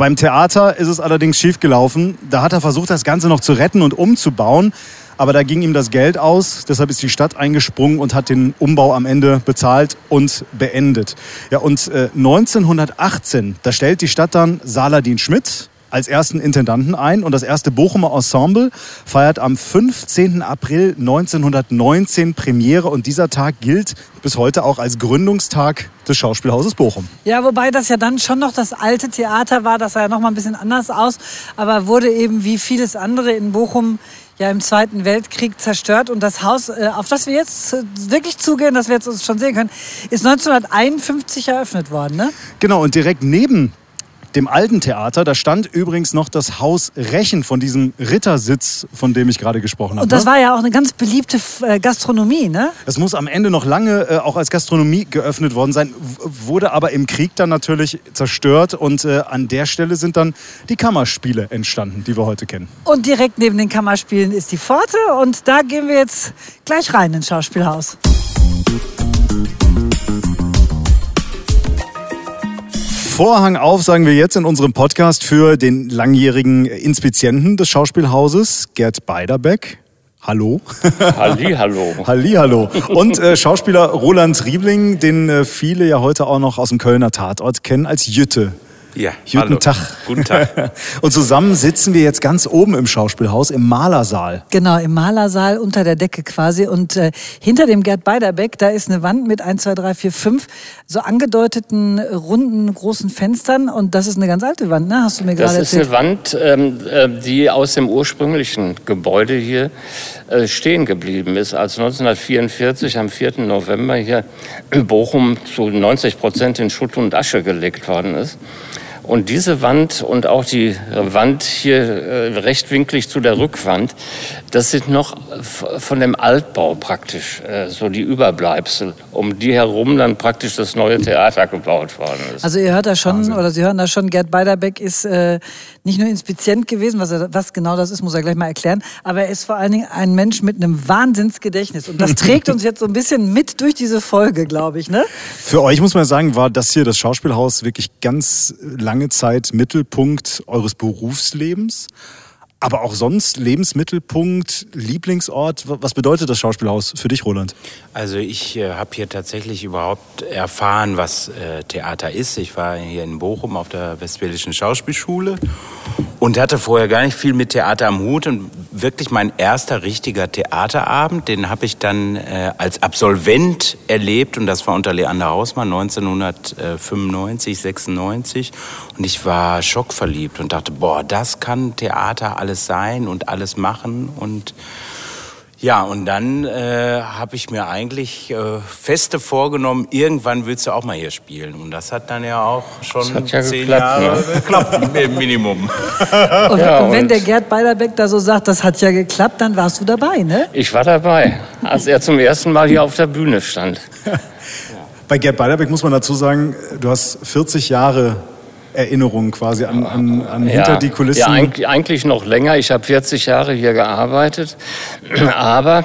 Beim Theater ist es allerdings schiefgelaufen. Da hat er versucht, das Ganze noch zu retten und umzubauen. Aber da ging ihm das Geld aus. Deshalb ist die Stadt eingesprungen und hat den Umbau am Ende bezahlt und beendet. Ja, und äh, 1918, da stellt die Stadt dann Saladin Schmidt als ersten Intendanten ein und das erste Bochumer Ensemble feiert am 15. April 1919 Premiere und dieser Tag gilt bis heute auch als Gründungstag des Schauspielhauses Bochum. Ja, wobei das ja dann schon noch das alte Theater war, das sah ja noch mal ein bisschen anders aus, aber wurde eben wie vieles andere in Bochum ja im Zweiten Weltkrieg zerstört und das Haus, äh, auf das wir jetzt äh, wirklich zugehen, das wir jetzt uns schon sehen können, ist 1951 eröffnet worden, ne? Genau, und direkt neben dem alten Theater, da stand übrigens noch das Haus Rechen von diesem Rittersitz, von dem ich gerade gesprochen habe. Und das ne? war ja auch eine ganz beliebte äh, Gastronomie, ne? Es muss am Ende noch lange äh, auch als Gastronomie geöffnet worden sein, wurde aber im Krieg dann natürlich zerstört und äh, an der Stelle sind dann die Kammerspiele entstanden, die wir heute kennen. Und direkt neben den Kammerspielen ist die Pforte und da gehen wir jetzt gleich rein ins Schauspielhaus. Vorhang auf, sagen wir jetzt in unserem Podcast für den langjährigen Inspizienten des Schauspielhauses, Gerd Beiderbeck. Hallo. Halli, hallo. Hallihallo. Und äh, Schauspieler Roland Riebling, den äh, viele ja heute auch noch aus dem Kölner Tatort kennen als Jütte. Ja, Guten hallo. Tag. Guten Tag. Und zusammen sitzen wir jetzt ganz oben im Schauspielhaus im Malersaal. Genau, im Malersaal unter der Decke quasi. Und äh, hinter dem Gerd Beiderbeck, da ist eine Wand mit 1, 2, 3, 4, 5 so angedeuteten runden großen Fenstern. Und das ist eine ganz alte Wand, ne? Hast du mir Das gerade ist erzählt. eine Wand, ähm, äh, die aus dem ursprünglichen Gebäude hier äh, stehen geblieben ist, als 1944 am 4. November hier in Bochum zu 90 Prozent in Schutt und Asche gelegt worden ist. Und diese Wand und auch die Wand hier äh, rechtwinklig zu der Rückwand, das sind noch von dem Altbau praktisch äh, so die Überbleibsel, um die herum dann praktisch das neue Theater gebaut worden ist. Also ihr hört da schon, oder Sie hören da schon, Gerd Beiderbeck ist äh, nicht nur Inspizient gewesen, was, er, was genau das ist, muss er gleich mal erklären, aber er ist vor allen Dingen ein Mensch mit einem Wahnsinnsgedächtnis. Und das trägt uns jetzt so ein bisschen mit durch diese Folge, glaube ich, ne? Für euch muss man sagen, war das hier das Schauspielhaus wirklich ganz lange Zeit Mittelpunkt eures Berufslebens. Aber auch sonst Lebensmittelpunkt, Lieblingsort. Was bedeutet das Schauspielhaus für dich, Roland? Also ich äh, habe hier tatsächlich überhaupt erfahren, was äh, Theater ist. Ich war hier in Bochum auf der Westfälischen Schauspielschule und hatte vorher gar nicht viel mit Theater am Hut. Und wirklich mein erster richtiger Theaterabend, den habe ich dann äh, als Absolvent erlebt. Und das war unter Leander Hausmann 1995, 96. Und ich war schockverliebt und dachte, boah, das kann Theater alles sein und alles machen. Und Ja, und dann äh, habe ich mir eigentlich äh, feste vorgenommen, irgendwann willst du auch mal hier spielen. Und das hat dann ja auch schon ja zehn geklappt, Jahre ne? geklappt, im Minimum. Und, Ja, und wenn und- der Gerd Beiderbeck da so sagt, das hat ja geklappt, dann warst du dabei, ne? Ich war dabei, als er zum ersten Mal hier auf der Bühne stand. Bei Gerd Beiderbeck muss man dazu sagen, du hast 40 Jahre Erinnerungen quasi an, an, an hinter die Kulissen. Ja, eigentlich, eigentlich noch länger. Ich habe 40 Jahre hier gearbeitet. Aber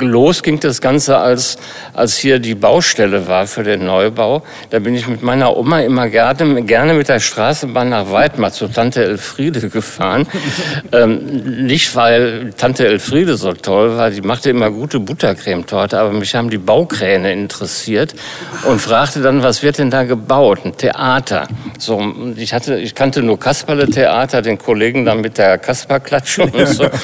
los ging das Ganze, als, als hier die Baustelle war für den Neubau. Da bin ich mit meiner Oma immer gerne, gerne mit der Straßenbahn nach Weidmar zu Tante Elfriede gefahren. ähm, nicht, weil Tante Elfriede so toll war, die machte immer gute Buttercremetorte, aber mich haben die Baukräne interessiert und fragte dann, was wird denn da gebaut? Ein Theater. So, ich, hatte, ich kannte nur Kasperle-Theater, den Kollegen dann mit der Kasperklatsche und so.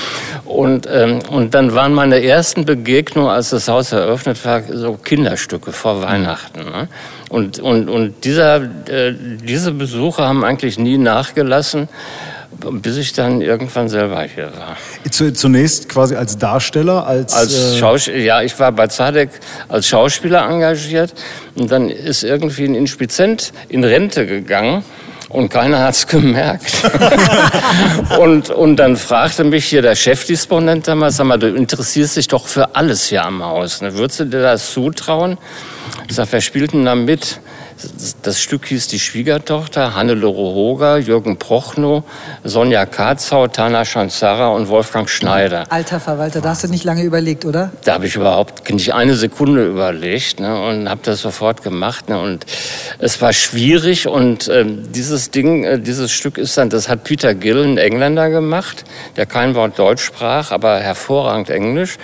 Und, ähm, und dann waren meine ersten Begegnungen, als das Haus eröffnet war, so Kinderstücke vor Weihnachten. Ne? Und, und, und dieser, äh, diese Besuche haben eigentlich nie nachgelassen, bis ich dann irgendwann selber hier war. Zu, zunächst quasi als Darsteller, als, Als äh, Schauspieler, ja, ich war bei Zadek als Schauspieler engagiert und dann ist irgendwie ein Inspizient in Rente gegangen. Und keiner hat's gemerkt. und, und dann fragte mich hier der Chefdisponent damals, sag mal, du interessierst dich doch für alles hier am Haus. Ne? Würdest du dir das zutrauen? Ich sag, wer spielt denn da mit? Das Stück hieß Die Schwiegertochter, Hannelore Hoger, Jürgen Prochnow, Sonja Katzau, Tana Schanzara und Wolfgang Schneider. Alter Verwalter, da hast du nicht lange überlegt, oder? Da habe ich überhaupt nicht eine Sekunde überlegt ne, und habe das sofort gemacht. Ne, und es war schwierig und ähm, dieses Ding, äh, dieses Stück ist dann, das hat Peter Gill, ein Engländer, gemacht, der kein Wort Deutsch sprach, aber hervorragend Englisch.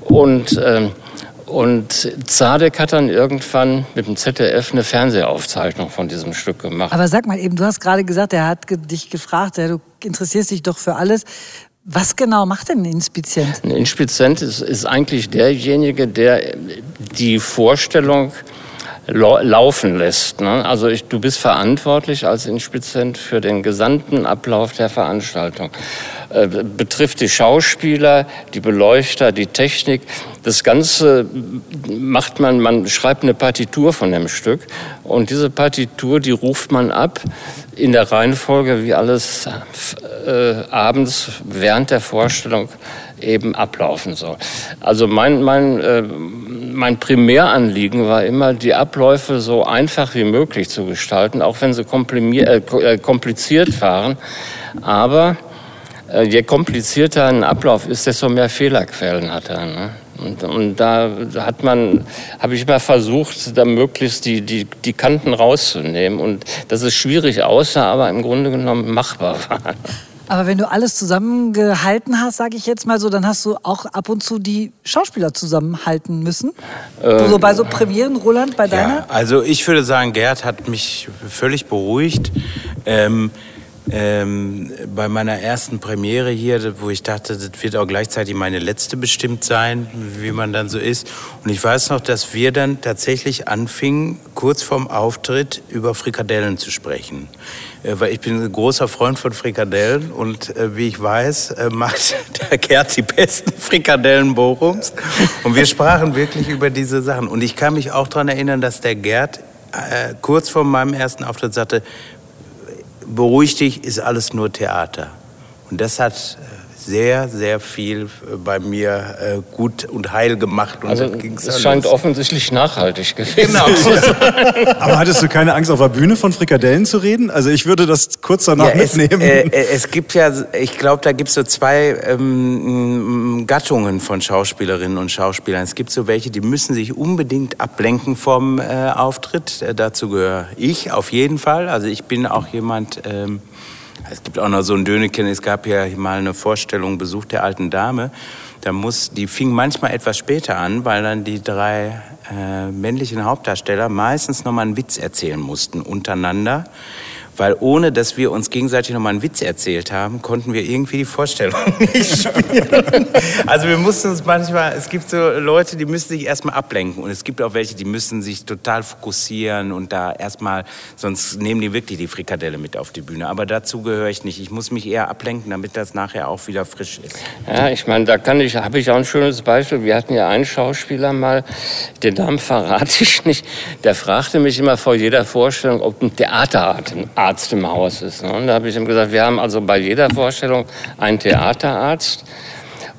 Und ähm, und Zadek hat dann irgendwann mit dem ZDF eine Fernsehaufzeichnung von diesem Stück gemacht. Aber sag mal eben, du hast gerade gesagt, er hat dich gefragt, ja, du interessierst dich doch für alles. Was genau macht denn ein Inspizient? Ein Inspizient ist, ist eigentlich derjenige, der die Vorstellung laufen lässt. Ne? Also ich, du bist verantwortlich als Inspizient für den gesamten Ablauf der Veranstaltung. Äh, betrifft die Schauspieler, die Beleuchter, die Technik. Das Ganze macht man, man schreibt eine Partitur von dem Stück und diese Partitur, die ruft man ab in der Reihenfolge, wie alles äh, abends während der Vorstellung eben ablaufen soll. Also mein, mein, äh, mein Primäranliegen war immer, die Abläufe so einfach wie möglich zu gestalten, auch wenn sie äh, äh, kompliziert waren. Aber äh, je komplizierter ein Ablauf ist, desto mehr Fehlerquellen hat er. Ne? Und, und da hat man, habe ich immer versucht, da möglichst die, die, die Kanten rauszunehmen. Und dass es schwierig aussah, aber im Grunde genommen machbar war. Aber wenn du alles zusammengehalten hast, sage ich jetzt mal so, dann hast du auch ab und zu die Schauspieler zusammenhalten müssen. so bei so Premieren, Roland, bei deiner? Ja, also ich würde sagen, Gerd hat mich völlig beruhigt. Ähm, ähm, bei meiner ersten Premiere hier, wo ich dachte, das wird auch gleichzeitig meine letzte bestimmt sein, wie man dann so ist. Und ich weiß noch, dass wir dann tatsächlich anfingen, kurz vorm Auftritt über Frikadellen zu sprechen. Äh, weil ich bin ein großer Freund von Frikadellen und äh, wie ich weiß, äh, macht der Gerd die besten Frikadellen Bochums. Und wir sprachen wirklich über diese Sachen. Und ich kann mich auch daran erinnern, dass der Gerd kurz vor meinem ersten Auftritt sagte, beruhig dich, ist alles nur Theater. Und das hat sehr, sehr viel äh, bei mir äh, gut und heil gemacht. Und Also es scheint los. offensichtlich nachhaltig gewesen Genau. zu sein. Aber hattest du keine Angst, auf der Bühne von Frikadellen zu reden? Also ich würde das kurz danach Ja, es, mitnehmen. äh, äh, es gibt ja, ich glaube, da gibt es so zwei ähm, Gattungen von Schauspielerinnen und Schauspielern. Es gibt so welche, die müssen sich unbedingt ablenken vom äh, Auftritt. Äh, dazu gehöre ich auf jeden Fall. Also ich bin auch jemand. Ähm, es gibt auch noch so ein Döneken. Es gab ja mal eine Vorstellung Besuch der alten Dame. Da muss, die fing manchmal etwas später an, weil dann die drei äh, männlichen Hauptdarsteller meistens noch mal einen Witz erzählen mussten untereinander. Weil ohne, dass wir uns gegenseitig nochmal einen Witz erzählt haben, konnten wir irgendwie die Vorstellung nicht spielen. Also wir mussten uns manchmal, es gibt so Leute, die müssen sich erstmal ablenken und es gibt auch welche, die müssen sich total fokussieren und da erstmal, sonst nehmen die wirklich die Frikadelle mit auf die Bühne. Aber dazu gehöre ich nicht. Ich muss mich eher ablenken, damit das nachher auch wieder frisch ist. Ja, ich meine, da kann ich, habe ich auch ein schönes Beispiel. Wir hatten ja einen Schauspieler mal, den Namen verrate ich nicht, der fragte mich immer vor jeder Vorstellung, ob ein Theaterarzt Arzt im Haus ist. Ne? Und da habe ich ihm gesagt, wir haben also bei jeder Vorstellung einen Theaterarzt.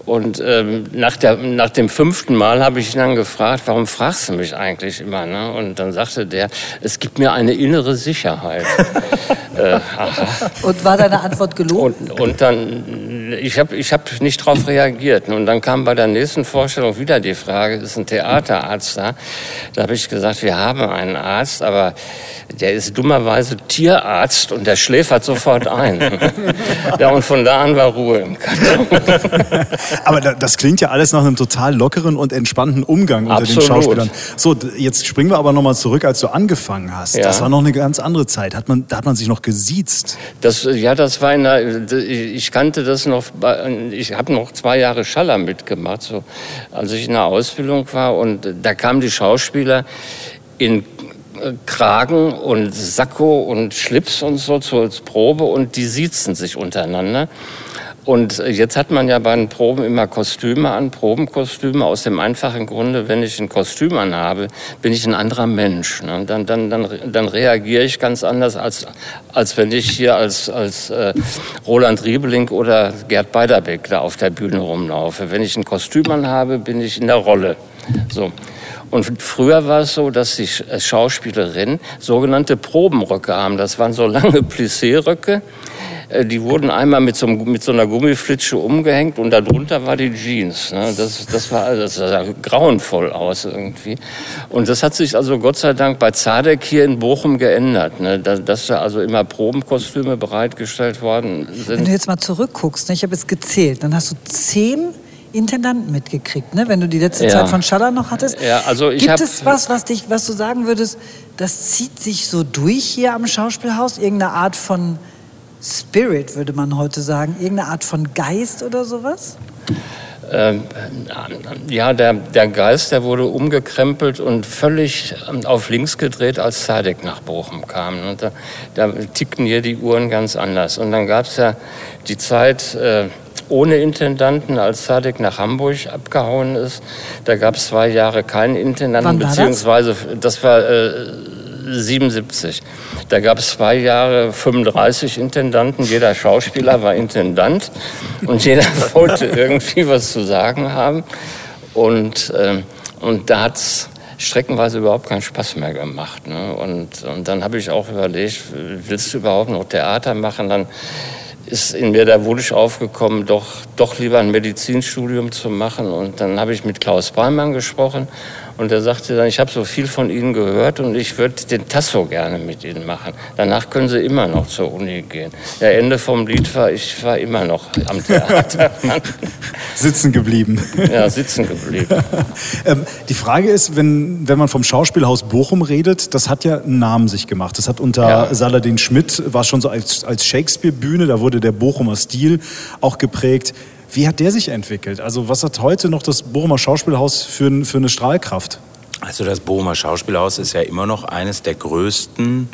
Und ähm, nach, der, nach dem fünften Mal habe ich ihn dann gefragt, warum fragst du mich eigentlich immer? Ne? Und dann sagte der, es gibt mir eine innere Sicherheit. äh, und war deine Antwort gelogen? Und, und dann, ich habe ich hab nicht darauf reagiert. Und dann kam bei der nächsten Vorstellung wieder die Frage, ist ein Theaterarzt da? Da habe ich gesagt, wir haben einen Arzt, aber der ist dummerweise Tierarzt und der schläfert sofort ein. ja, und von da an war Ruhe im Karton. Aber das klingt ja alles nach einem total lockeren und entspannten Umgang unter Absolut. den Schauspielern. So, jetzt springen wir aber nochmal zurück, als du angefangen hast. Ja. Das war noch eine ganz andere Zeit. Hat man, da hat man sich noch gesiezt. Das, ja, das war in der, ich kannte das noch, ich habe noch zwei Jahre Schaller mitgemacht, so, als ich in der Ausbildung war. Und da kamen die Schauspieler in Kragen und Sakko und Schlips und so zur Probe und die siezen sich untereinander. Und jetzt hat man ja bei den Proben immer Kostüme an, Probenkostüme, aus dem einfachen Grunde, wenn ich ein Kostüm anhabe, bin ich ein anderer Mensch. Ne? Dann, dann, dann, dann reagiere ich ganz anders, als, als wenn ich hier als, als äh, Roland Riebeling oder Gerd Beiderbeck da auf der Bühne rumlaufe. Wenn ich ein Kostüm anhabe, bin ich in der Rolle. So. Und früher war es so, dass die Schauspielerinnen sogenannte Probenröcke haben. Das waren so lange Plissé-Röcke. Die wurden einmal mit so, mit so, einer Gummiflitsche umgehängt und darunter war die Jeans. Ne? Das, das, war, das sah grauenvoll aus irgendwie. Und das hat sich also Gott sei Dank bei Zadek hier in Bochum geändert. Ne? Dass da also immer Probenkostüme bereitgestellt worden sind. Wenn du jetzt mal zurückguckst, ne? ich habe jetzt gezählt, dann hast du zehn Intendanten mitgekriegt, ne? wenn du die letzte Ja. Zeit von Schaller noch hattest. Ja, also ich Gibt es was, was, dich, was du sagen würdest, das zieht sich so durch hier am Schauspielhaus? Irgendeine Art von Spirit, würde man heute sagen? Irgendeine Art von Geist oder sowas? Ähm, ja, der, der Geist, der wurde umgekrempelt und völlig ähm, auf links gedreht, als Zadek nach Bochum kam. Und da, da tickten hier die Uhren ganz anders. Und dann gab es ja die Zeit äh, ohne Intendanten, als Zadek nach Hamburg abgehauen ist. Da gab es zwei Jahre keinen Intendanten, beziehungsweise das war äh, 77. Da gab es zwei Jahre 35 Intendanten. Jeder Schauspieler war Intendant und jeder wollte irgendwie was zu sagen haben. Und, ähm, und da hat es streckenweise überhaupt keinen Spaß mehr gemacht. Ne? Und, und dann habe ich auch überlegt, willst du überhaupt noch Theater machen? Dann ist in mir der Wunsch aufgekommen, doch, doch lieber ein Medizinstudium zu machen. Und dann habe ich mit Klaus Breimann gesprochen und er sagte dann, ich habe so viel von Ihnen gehört und ich würde den Tasso gerne mit Ihnen machen. Danach können Sie immer noch zur Uni gehen. Ja, Ende vom Lied war, ich war immer noch am Theater. Sitzen geblieben. ja, sitzen geblieben. ähm, die Frage ist, wenn, wenn man vom Schauspielhaus Bochum redet, das hat ja einen Namen sich gemacht. Das hat unter Ja. Saladin Schmidt, war schon so als, als Shakespeare-Bühne, da wurde der Bochumer Stil auch geprägt. Wie hat der sich entwickelt? Also was hat heute noch das Bochumer Schauspielhaus für, für eine Strahlkraft? Also das Bochumer Schauspielhaus ist ja immer noch eines der größten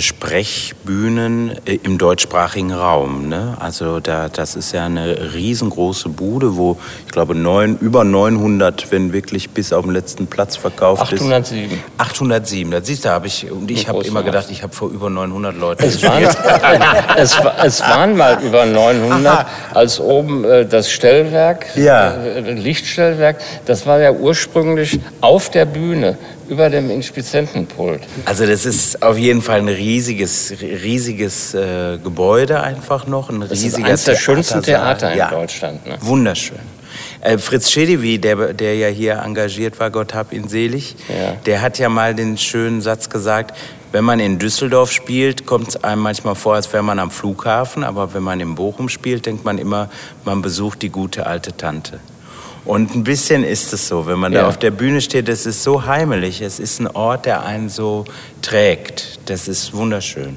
Sprechbühnen äh, im deutschsprachigen Raum. Ne? Also da, das ist ja eine riesengroße Bude, wo ich glaube neun, über 900, wenn wirklich bis auf den letzten Platz verkauft ist. 807. 807, das siehst du, habe ich, und ich habe immer gedacht, ich habe vor über 900 Leuten Es waren, es, es waren mal über 900, als oben äh, das Stellwerk, Ja. äh, Lichtstellwerk, das war ja ursprünglich auf der Bühne, über dem Inspizientenpult. Also das ist auf jeden Fall ein riesiges, riesiges äh, Gebäude einfach noch. Ein Das ist eines der schönsten. Theater in ja. Deutschland. Ne? Wunderschön. Äh, Fritz Schedivi, der, der ja hier engagiert war, Gott hab ihn selig, Ja. der hat ja mal den schönen Satz gesagt, wenn man in Düsseldorf spielt, kommt es einem manchmal vor, als wäre man am Flughafen, aber wenn man in Bochum spielt, denkt man immer, man besucht die gute alte Tante. Und ein bisschen ist es so, wenn man Ja. da auf der Bühne steht, es ist so heimelig, es ist ein Ort, der einen so trägt. Das ist wunderschön.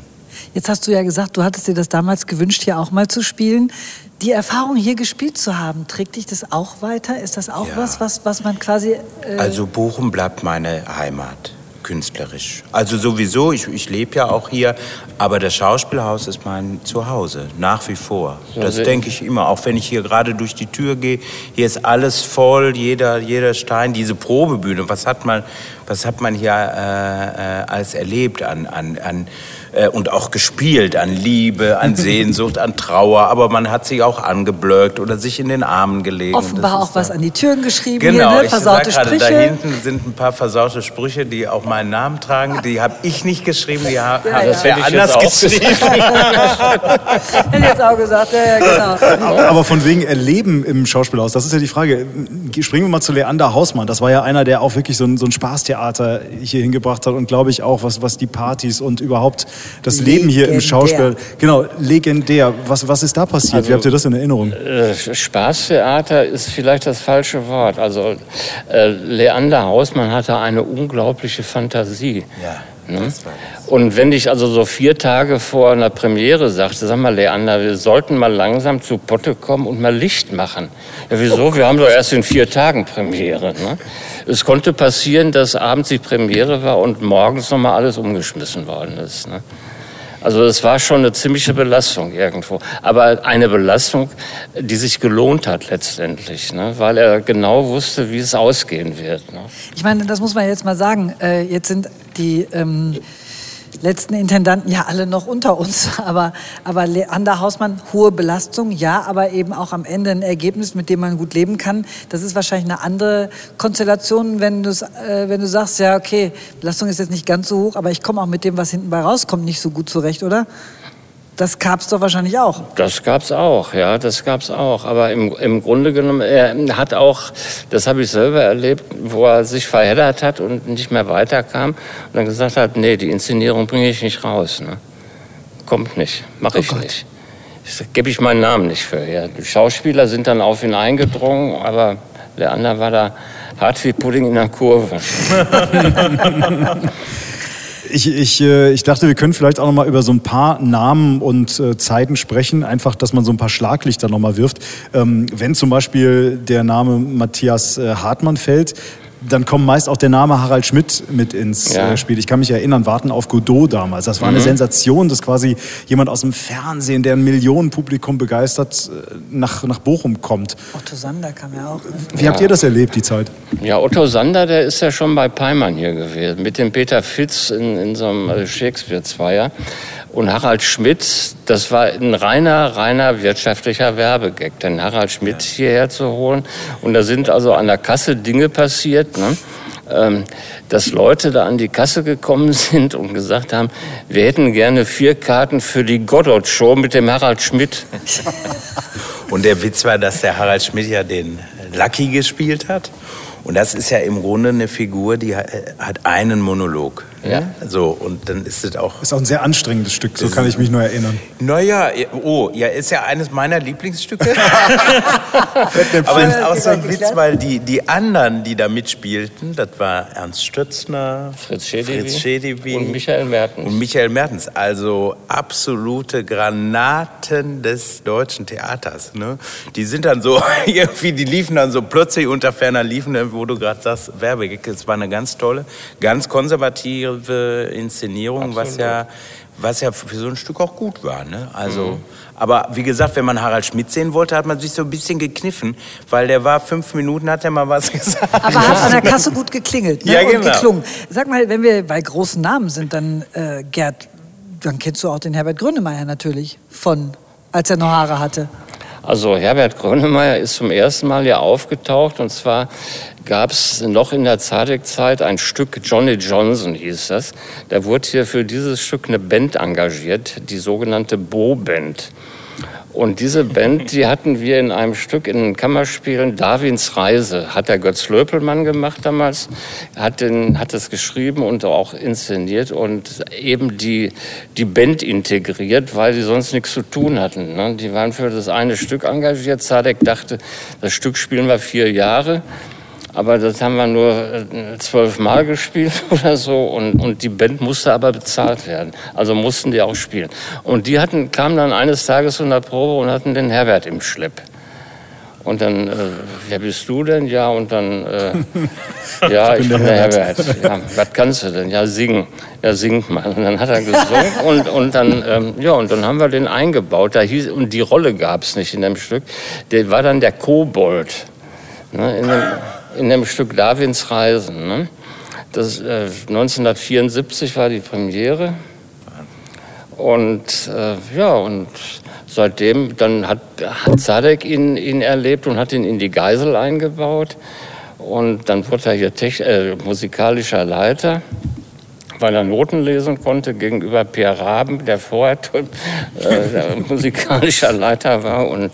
Jetzt hast du ja gesagt, du hattest dir das damals gewünscht, hier auch mal zu spielen. Die Erfahrung, hier gespielt zu haben, trägt dich das auch weiter? Ist das auch Ja. was, was, was man quasi... Äh, Also Bochum bleibt meine Heimat, künstlerisch. Also sowieso, ich, ich lebe ja auch hier, aber das Schauspielhaus ist mein Zuhause, nach wie vor. Das denke ich immer, auch wenn ich hier gerade durch die Tür gehe. Hier ist alles voll, jeder, jeder Stein, diese Probebühne. Was hat man, was hat man hier äh, äh, alles erlebt an, an, an äh, und auch gespielt an Liebe, an Sehnsucht, an Trauer, aber man hat sich auch angeblöckt oder sich in den Armen gelegen. offenbar auch was da- an die Türen geschrieben Genau, hier, ne? ich versaute gerade, da Sprüche. hinten sind ein paar versaute Sprüche, die auch meinen Namen tragen. Die habe ich nicht geschrieben, die ha Ja, hat ja. wer Hätte ich jetzt anders auch geschrieben. Hätte jetzt auch gesagt, ja, ja, genau. Aber aber von wegen Erleben im Schauspielhaus, das ist ja die Frage. Springen wir mal zu Leander Hausmann. Das war ja einer, der auch wirklich so ein, so ein Spaßtheater hier hingebracht hat und glaube ich auch, was, was die Partys und überhaupt das Leben hier im. Schauspiel. Genau, legendär. Was, was ist da passiert? Also- Wie habt ihr das in Erinnerung? Äh, Spaßtheater ist vielleicht das falsche Wort. Also äh, Leander Hausmann hatte eine unglaubliche Fantasie. Ja, Ne? Und wenn ich also so vier Tage vor einer Premiere sagte, sag mal Leander, wir sollten mal langsam zu Potte kommen und mal Licht machen. Ja, wieso? Wir haben doch erst in vier Tagen Premiere. Ne? Es konnte passieren, dass abends die Premiere war und morgens nochmal alles umgeschmissen worden ist. Ne? Also es war schon eine ziemliche Belastung irgendwo. Aber eine Belastung, die sich gelohnt hat letztendlich, ne? weil er genau wusste, wie es ausgehen wird. Ne? Ich meine, das muss man jetzt mal sagen. Äh, jetzt sind die ähm, letzten Intendanten ja alle noch unter uns. Aber, aber Leander Hausmann, hohe Belastung, ja, aber eben auch am Ende ein Ergebnis, mit dem man gut leben kann. Das ist wahrscheinlich eine andere Konstellation, wenn, äh, wenn du sagst, ja, okay, Belastung ist jetzt nicht ganz so hoch, aber ich komme auch mit dem, was hinten bei rauskommt, nicht so gut zurecht, oder? Das gab's doch wahrscheinlich auch. Das gab's auch, ja, das gab's auch. Aber im, im Grunde genommen, er hat auch, das habe ich selber erlebt, wo er sich verheddert hat und nicht mehr weiterkam und dann gesagt hat, nee, die Inszenierung bringe ich nicht raus. Ne? Kommt nicht, mache ich nicht. Das gebe ich meinen Namen nicht für. Ja. Die Schauspieler sind dann auf ihn eingedrungen, aber der andere war da hart wie Pudding in der Kurve. Ich, ich, äh, ich dachte, wir können vielleicht auch noch mal über so ein paar Namen und äh, Zeiten sprechen. Einfach, dass man so ein paar Schlaglichter noch mal wirft. Ähm, wenn zum Beispiel der Name Matthias äh, Hartmann fällt, dann kommt meist auch der Name Harald Schmidt mit ins Ja. äh, Spiel. Ich kann mich erinnern, Warten auf Godot damals. Das war eine Sensation, dass quasi jemand aus dem Fernsehen, der ein Millionenpublikum begeistert, äh, nach, nach Bochum kommt. Otto Sander kam ja auch. Ne? Wie habt ihr das erlebt, die Zeit? Ja, Otto Sander, der ist ja schon bei Peimann hier gewesen, mit dem Peter Fitz in, in so einem äh, Shakespeare-Zweier. Und Harald Schmidt, das war ein reiner, reiner wirtschaftlicher Werbegag, den Harald Schmidt hierher zu holen. Und da sind also an der Kasse Dinge passiert, ne? ähm, dass Leute da an die Kasse gekommen sind und gesagt haben, wir hätten gerne vier Karten für die Godot-Show mit dem Harald Schmidt. Und der Witz war, dass der Harald Schmidt ja den Lucky gespielt hat. Und das ist ja im Grunde eine Figur, die ha- hat einen Monolog. Ja. So, und dann ist es auch. Ist auch ein sehr anstrengendes Stück, so kann ich mich nur erinnern. Naja, oh, ja, ist ja eines meiner Lieblingsstücke. Aber es ist auch so ein Witz, weil die, die anderen, die da mitspielten, das war Ernst Stützner, Fritz Schädewi Fritz Schädewi und Michael Mertens. Und Michael Mertens, also absolute Granaten des deutschen Theaters. Ne? Die sind dann so, irgendwie, die liefen dann so plötzlich unter ferner Liefen, wo du gerade sagst, Werbegag. Es war eine ganz tolle, ganz konservative Inszenierung, was ja, was ja für so ein Stück auch gut war. Ne? Also, aber wie gesagt, wenn man Harald Schmidt sehen wollte, hat man sich so ein bisschen gekniffen, weil der war fünf Minuten, hat er mal was gesagt. Aber hat an der Kasse gut geklingelt ne? Ja, und genau. geklungen. Sag mal, wenn wir bei großen Namen sind, dann äh, Gerd, dann kennst du auch den Herbert Grönemeyer natürlich von, als er noch Haare hatte. Also Herbert Grönemeyer ist zum ersten Mal hier aufgetaucht und zwar gab es noch in der Zadek-Zeit ein Stück, Johnny Johnson hieß das. Da wurde hier für dieses Stück eine Band engagiert, die sogenannte Bo-Band. Und diese Band, die hatten wir in einem Stück in den Kammerspielen Darwins Reise. Hat der Götz Löpelmann gemacht damals, hat, den, hat es geschrieben und auch inszeniert und eben die, die Band integriert, weil sie sonst nichts zu tun hatten. Ne? Die waren für das eine Stück engagiert. Zadek dachte, das Stück spielen wir vier Jahre. Aber das haben wir nur äh, zwölfmal gespielt oder so und, und die Band musste aber bezahlt werden. Also mussten die auch spielen. Und die hatten, kamen dann eines Tages von der Probe und hatten den Herbert im Schlepp. Und dann, äh, wer bist du denn? Ja, und dann, äh, ja, ich bin der Herbert. Ja, was kannst du denn? Ja, singen. Ja, singt mal. Und dann hat er gesungen und, und dann, ähm, ja, und dann haben wir den eingebaut. Da hieß, und die Rolle gab es nicht in dem Stück. Der war dann der Kobold. Ne, in, dem, Stück Darwins Reisen. Ne? Das, äh, 1974 war die Premiere. Und äh, ja, und seitdem, dann hat, hat Zadek ihn, ihn erlebt und hat ihn in die Geisel eingebaut. Und dann wurde er hier äh, musikalischer Leiter weil er Noten lesen konnte, gegenüber Pierre Raben, der vorher äh, musikalischer Leiter war. Und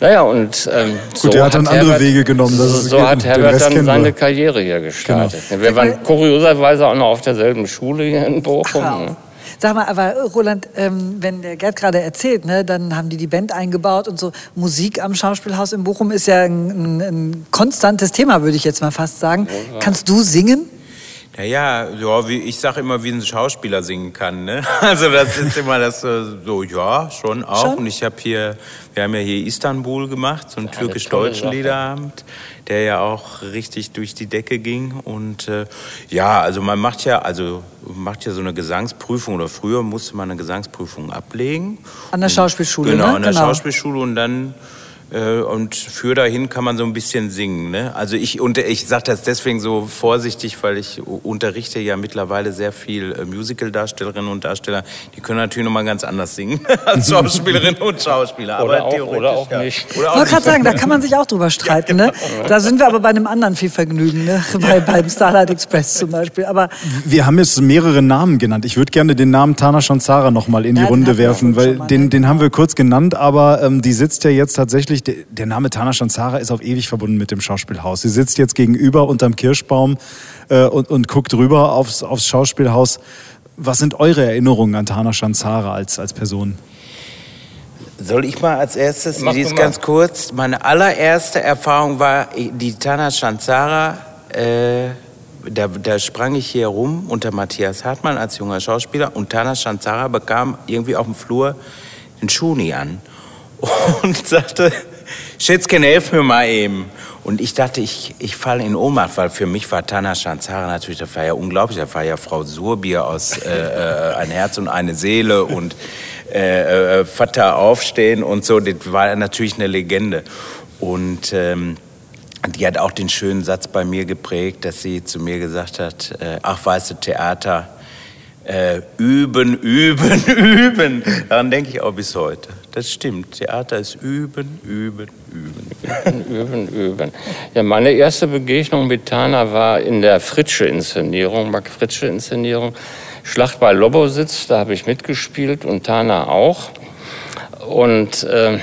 naja, und ähm, Gut, so der hat dann Herbert, andere Wege genommen. so so hat Herbert dann seine Karriere hier gestartet. Genau. Wir waren kurioserweise auch noch auf derselben Schule hier in Bochum. Ne? Sag mal, aber Roland, ähm, wenn der Gerd gerade erzählt, ne, dann haben die die Band eingebaut und so. Musik am Schauspielhaus in Bochum ist ja ein, ein, ein konstantes Thema, würde ich jetzt mal fast sagen. Ja. Kannst du singen? Naja, ja, wie, ich sage immer, wie ein Schauspieler singen kann. Ne? Also das ist immer das äh, so, ja, schon auch. Schon? Und ich habe hier, wir haben ja hier Istanbul gemacht, so einen türkisch-deutschen Liederabend, der ja auch richtig durch die Decke ging. Und äh, ja, also man macht ja, also macht ja so eine Gesangsprüfung oder früher musste man eine Gesangsprüfung ablegen. An der Schauspielschule, Genau, ne? an der genau. Schauspielschule und dann und für dahin kann man so ein bisschen singen. Ne? Also ich, und ich sage das deswegen so vorsichtig, weil ich unterrichte ja mittlerweile sehr viel äh, Musical-Darstellerinnen und Darsteller. Die können natürlich nochmal ganz anders singen als Schauspielerinnen und Schauspieler. Oder, auch, oder auch ja. nicht. ich wollte gerade sagen, da kann man sich auch drüber streiten. Ja, genau. ne? Da sind wir aber bei einem anderen viel Vergnügen, ne? bei, beim Starlight Express zum Beispiel. Aber wir haben jetzt mehrere Namen genannt. Ich würde gerne den Namen Tana Shanzara nochmal in die Runde werfen, weil den, ne? den haben wir kurz genannt, aber ähm, die sitzt ja jetzt tatsächlich wirklich, der, der Name Tana Shanzara ist auf ewig verbunden mit dem Schauspielhaus. Sie sitzt jetzt gegenüber unterm Kirschbaum äh, und, und guckt rüber aufs, aufs Schauspielhaus. Was sind eure Erinnerungen an Tana Shanzara als, als Person? Soll ich mal als erstes, Mach ist ganz kurz, meine allererste Erfahrung war die Tana Shanzara, äh, da, da, sprang ich hier rum unter Matthias Hartmann als junger Schauspieler und Tana Shanzara bekam irgendwie auf dem Flur einen Schuni an und sagte, Schätzchen, helf mir mal eben. Und ich dachte, ich, ich falle in Ohnmacht, weil für mich war Tana Schanzara natürlich, das war ja unglaublich, das war ja Frau Surbier aus äh, äh, Ein Herz und eine Seele und äh, äh, Vater aufstehen und so, das war natürlich eine Legende. Und ähm, die hat auch den schönen Satz bei mir geprägt, dass sie zu mir gesagt hat, äh, ach weißt du, Theater, äh, üben, üben, üben. Daran denke ich auch bis heute. Das stimmt. Theater ist üben, üben, üben. Üben, üben, üben. Ja, meine erste Begegnung mit Tana war in der Fritsche-Inszenierung, Mark-Fritsche-Inszenierung. Schlacht bei Lobositz, da habe ich mitgespielt und Tana auch. Und äh,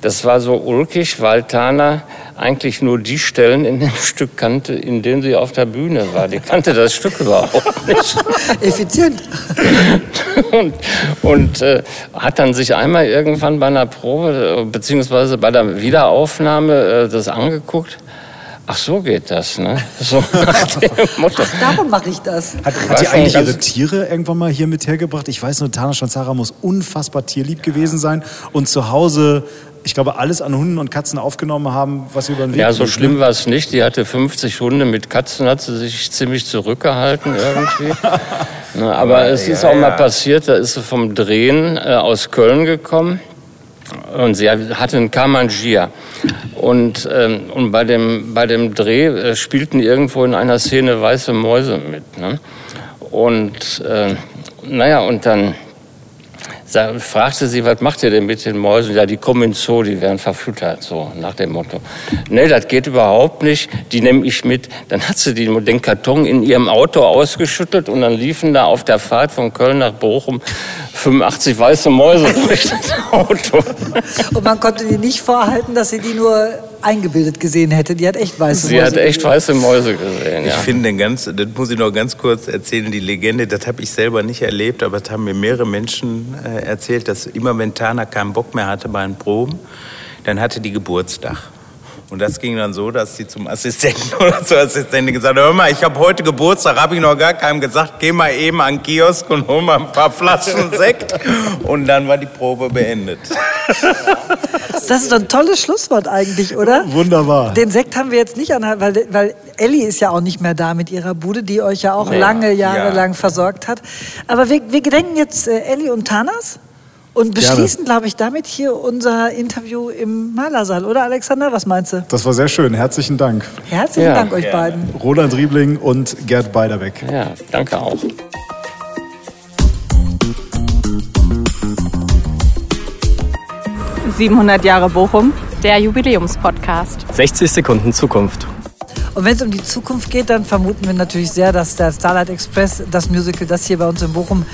das war so ulkig, weil Tana eigentlich nur die Stellen in dem Stück kannte, in denen sie auf der Bühne war. Die kannte das Stück überhaupt nicht. Effizient. und, und äh, hat dann sich einmal irgendwann bei einer Probe, beziehungsweise bei der Wiederaufnahme äh, das angeguckt. Ach, so geht das, ne? So nach dem Motto. Ach, darum mache ich das. Hat, hat die eigentlich ihre Tiere irgendwann mal hier mit hergebracht? Ich weiß nur, Tana Schanzara muss unfassbar tierlieb gewesen sein und zu Hause ich glaube, alles an Hunden und Katzen aufgenommen haben, was sie über den Weg Ja, so schlimm ne? war es nicht. Die hatte 50 Hunde. Mit Katzen hat sie sich ziemlich zurückgehalten irgendwie. Na, aber ja, es ist auch ja. mal passiert, da ist sie vom Drehen äh, aus Köln gekommen. Und sie hatte einen Kamangia. Und, ähm, und bei, dem, bei dem Dreh äh, spielten irgendwo in einer Szene weiße Mäuse mit. Ne? Und äh, naja, und dann fragte sie, was macht ihr denn mit den Mäusen? Ja, die kommen ins Zoo, die werden verfüttert, so nach dem Motto. Nee, das geht überhaupt nicht, die nehme ich mit. Dann hat sie den Karton in ihrem Auto ausgeschüttelt und dann liefen da auf der Fahrt von Köln nach Bochum 85 weiße Mäuse durch das Auto. Und man konnte die nicht vorhalten, dass sie die nur eingebildet gesehen hätte. Die hat echt weiße Sie Mäuse. Sie hat echt weiße Mäuse gesehen. Ja. Ich finde ganz, das muss ich noch ganz kurz erzählen, die Legende, das habe ich selber nicht erlebt, aber das haben mir mehrere Menschen äh, erzählt, dass immer wenn Tana keinen Bock mehr hatte bei den Proben, dann hatte die Geburtstag. Und das ging dann so, dass sie zum Assistenten oder zur Assistentin gesagt hat, hör mal, ich habe heute Geburtstag, habe ich noch gar keinem gesagt, geh mal eben an den Kiosk und hol mal ein paar Flaschen Sekt. Und dann war die Probe beendet. Das ist doch ein tolles Schlusswort eigentlich, oder? Wunderbar. Den Sekt haben wir jetzt nicht an, weil, weil Elli ist ja auch nicht mehr da mit ihrer Bude, die euch ja auch Nee. lange Jahre Ja. lang versorgt hat. Aber wir, wir gedenken jetzt äh, Elli und Tanas und beschließen, glaube ich, damit hier unser Interview im Malersaal, oder Alexander? Was meinst du? Das war sehr schön. Herzlichen Dank. Herzlichen Ja, Dank euch gerne. beiden. Roland Riebling und Gerd Beiderbeck. Ja, danke auch. – 700 Jahre Bochum, der Jubiläumspodcast. 60 Sekunden Zukunft. Und wenn es um die Zukunft geht, dann vermuten wir natürlich sehr, dass der Starlight Express, das Musical, das hier bei uns in Bochum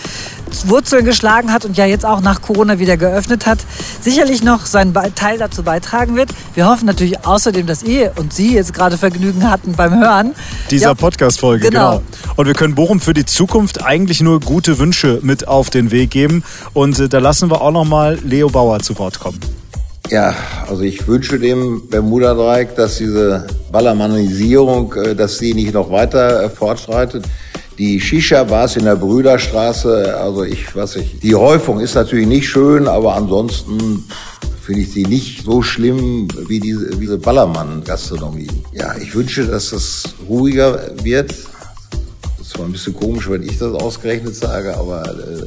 Wurzeln geschlagen hat und ja jetzt auch nach Corona wieder geöffnet hat, sicherlich noch seinen Teil dazu beitragen wird. Wir hoffen natürlich außerdem, dass ihr und Sie jetzt gerade Vergnügen hatten beim Hören. Dieser Ja, Podcast-Folge, Genau. genau. Und wir können Bochum für die Zukunft eigentlich nur gute Wünsche mit auf den Weg geben. Und äh, da lassen wir auch noch mal Leo Bauer zu Wort kommen. Ja, also ich wünsche dem Bermuda-Dreieck, dass diese Ballermannisierung, äh, dass sie nicht noch weiter äh, fortschreitet. Die Shisha-Bars in der Brüderstraße, also ich weiß nicht, die Häufung ist natürlich nicht schön, aber ansonsten finde ich sie nicht so schlimm wie diese, diese Ballermann-Gastronomie. Ja, ich wünsche, dass das ruhiger wird. Das ist zwar ein bisschen komisch, wenn ich das ausgerechnet sage, aber äh,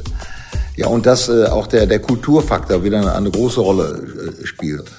ja, und dass äh, auch der, der Kulturfaktor wieder eine, eine große Rolle äh, spielt.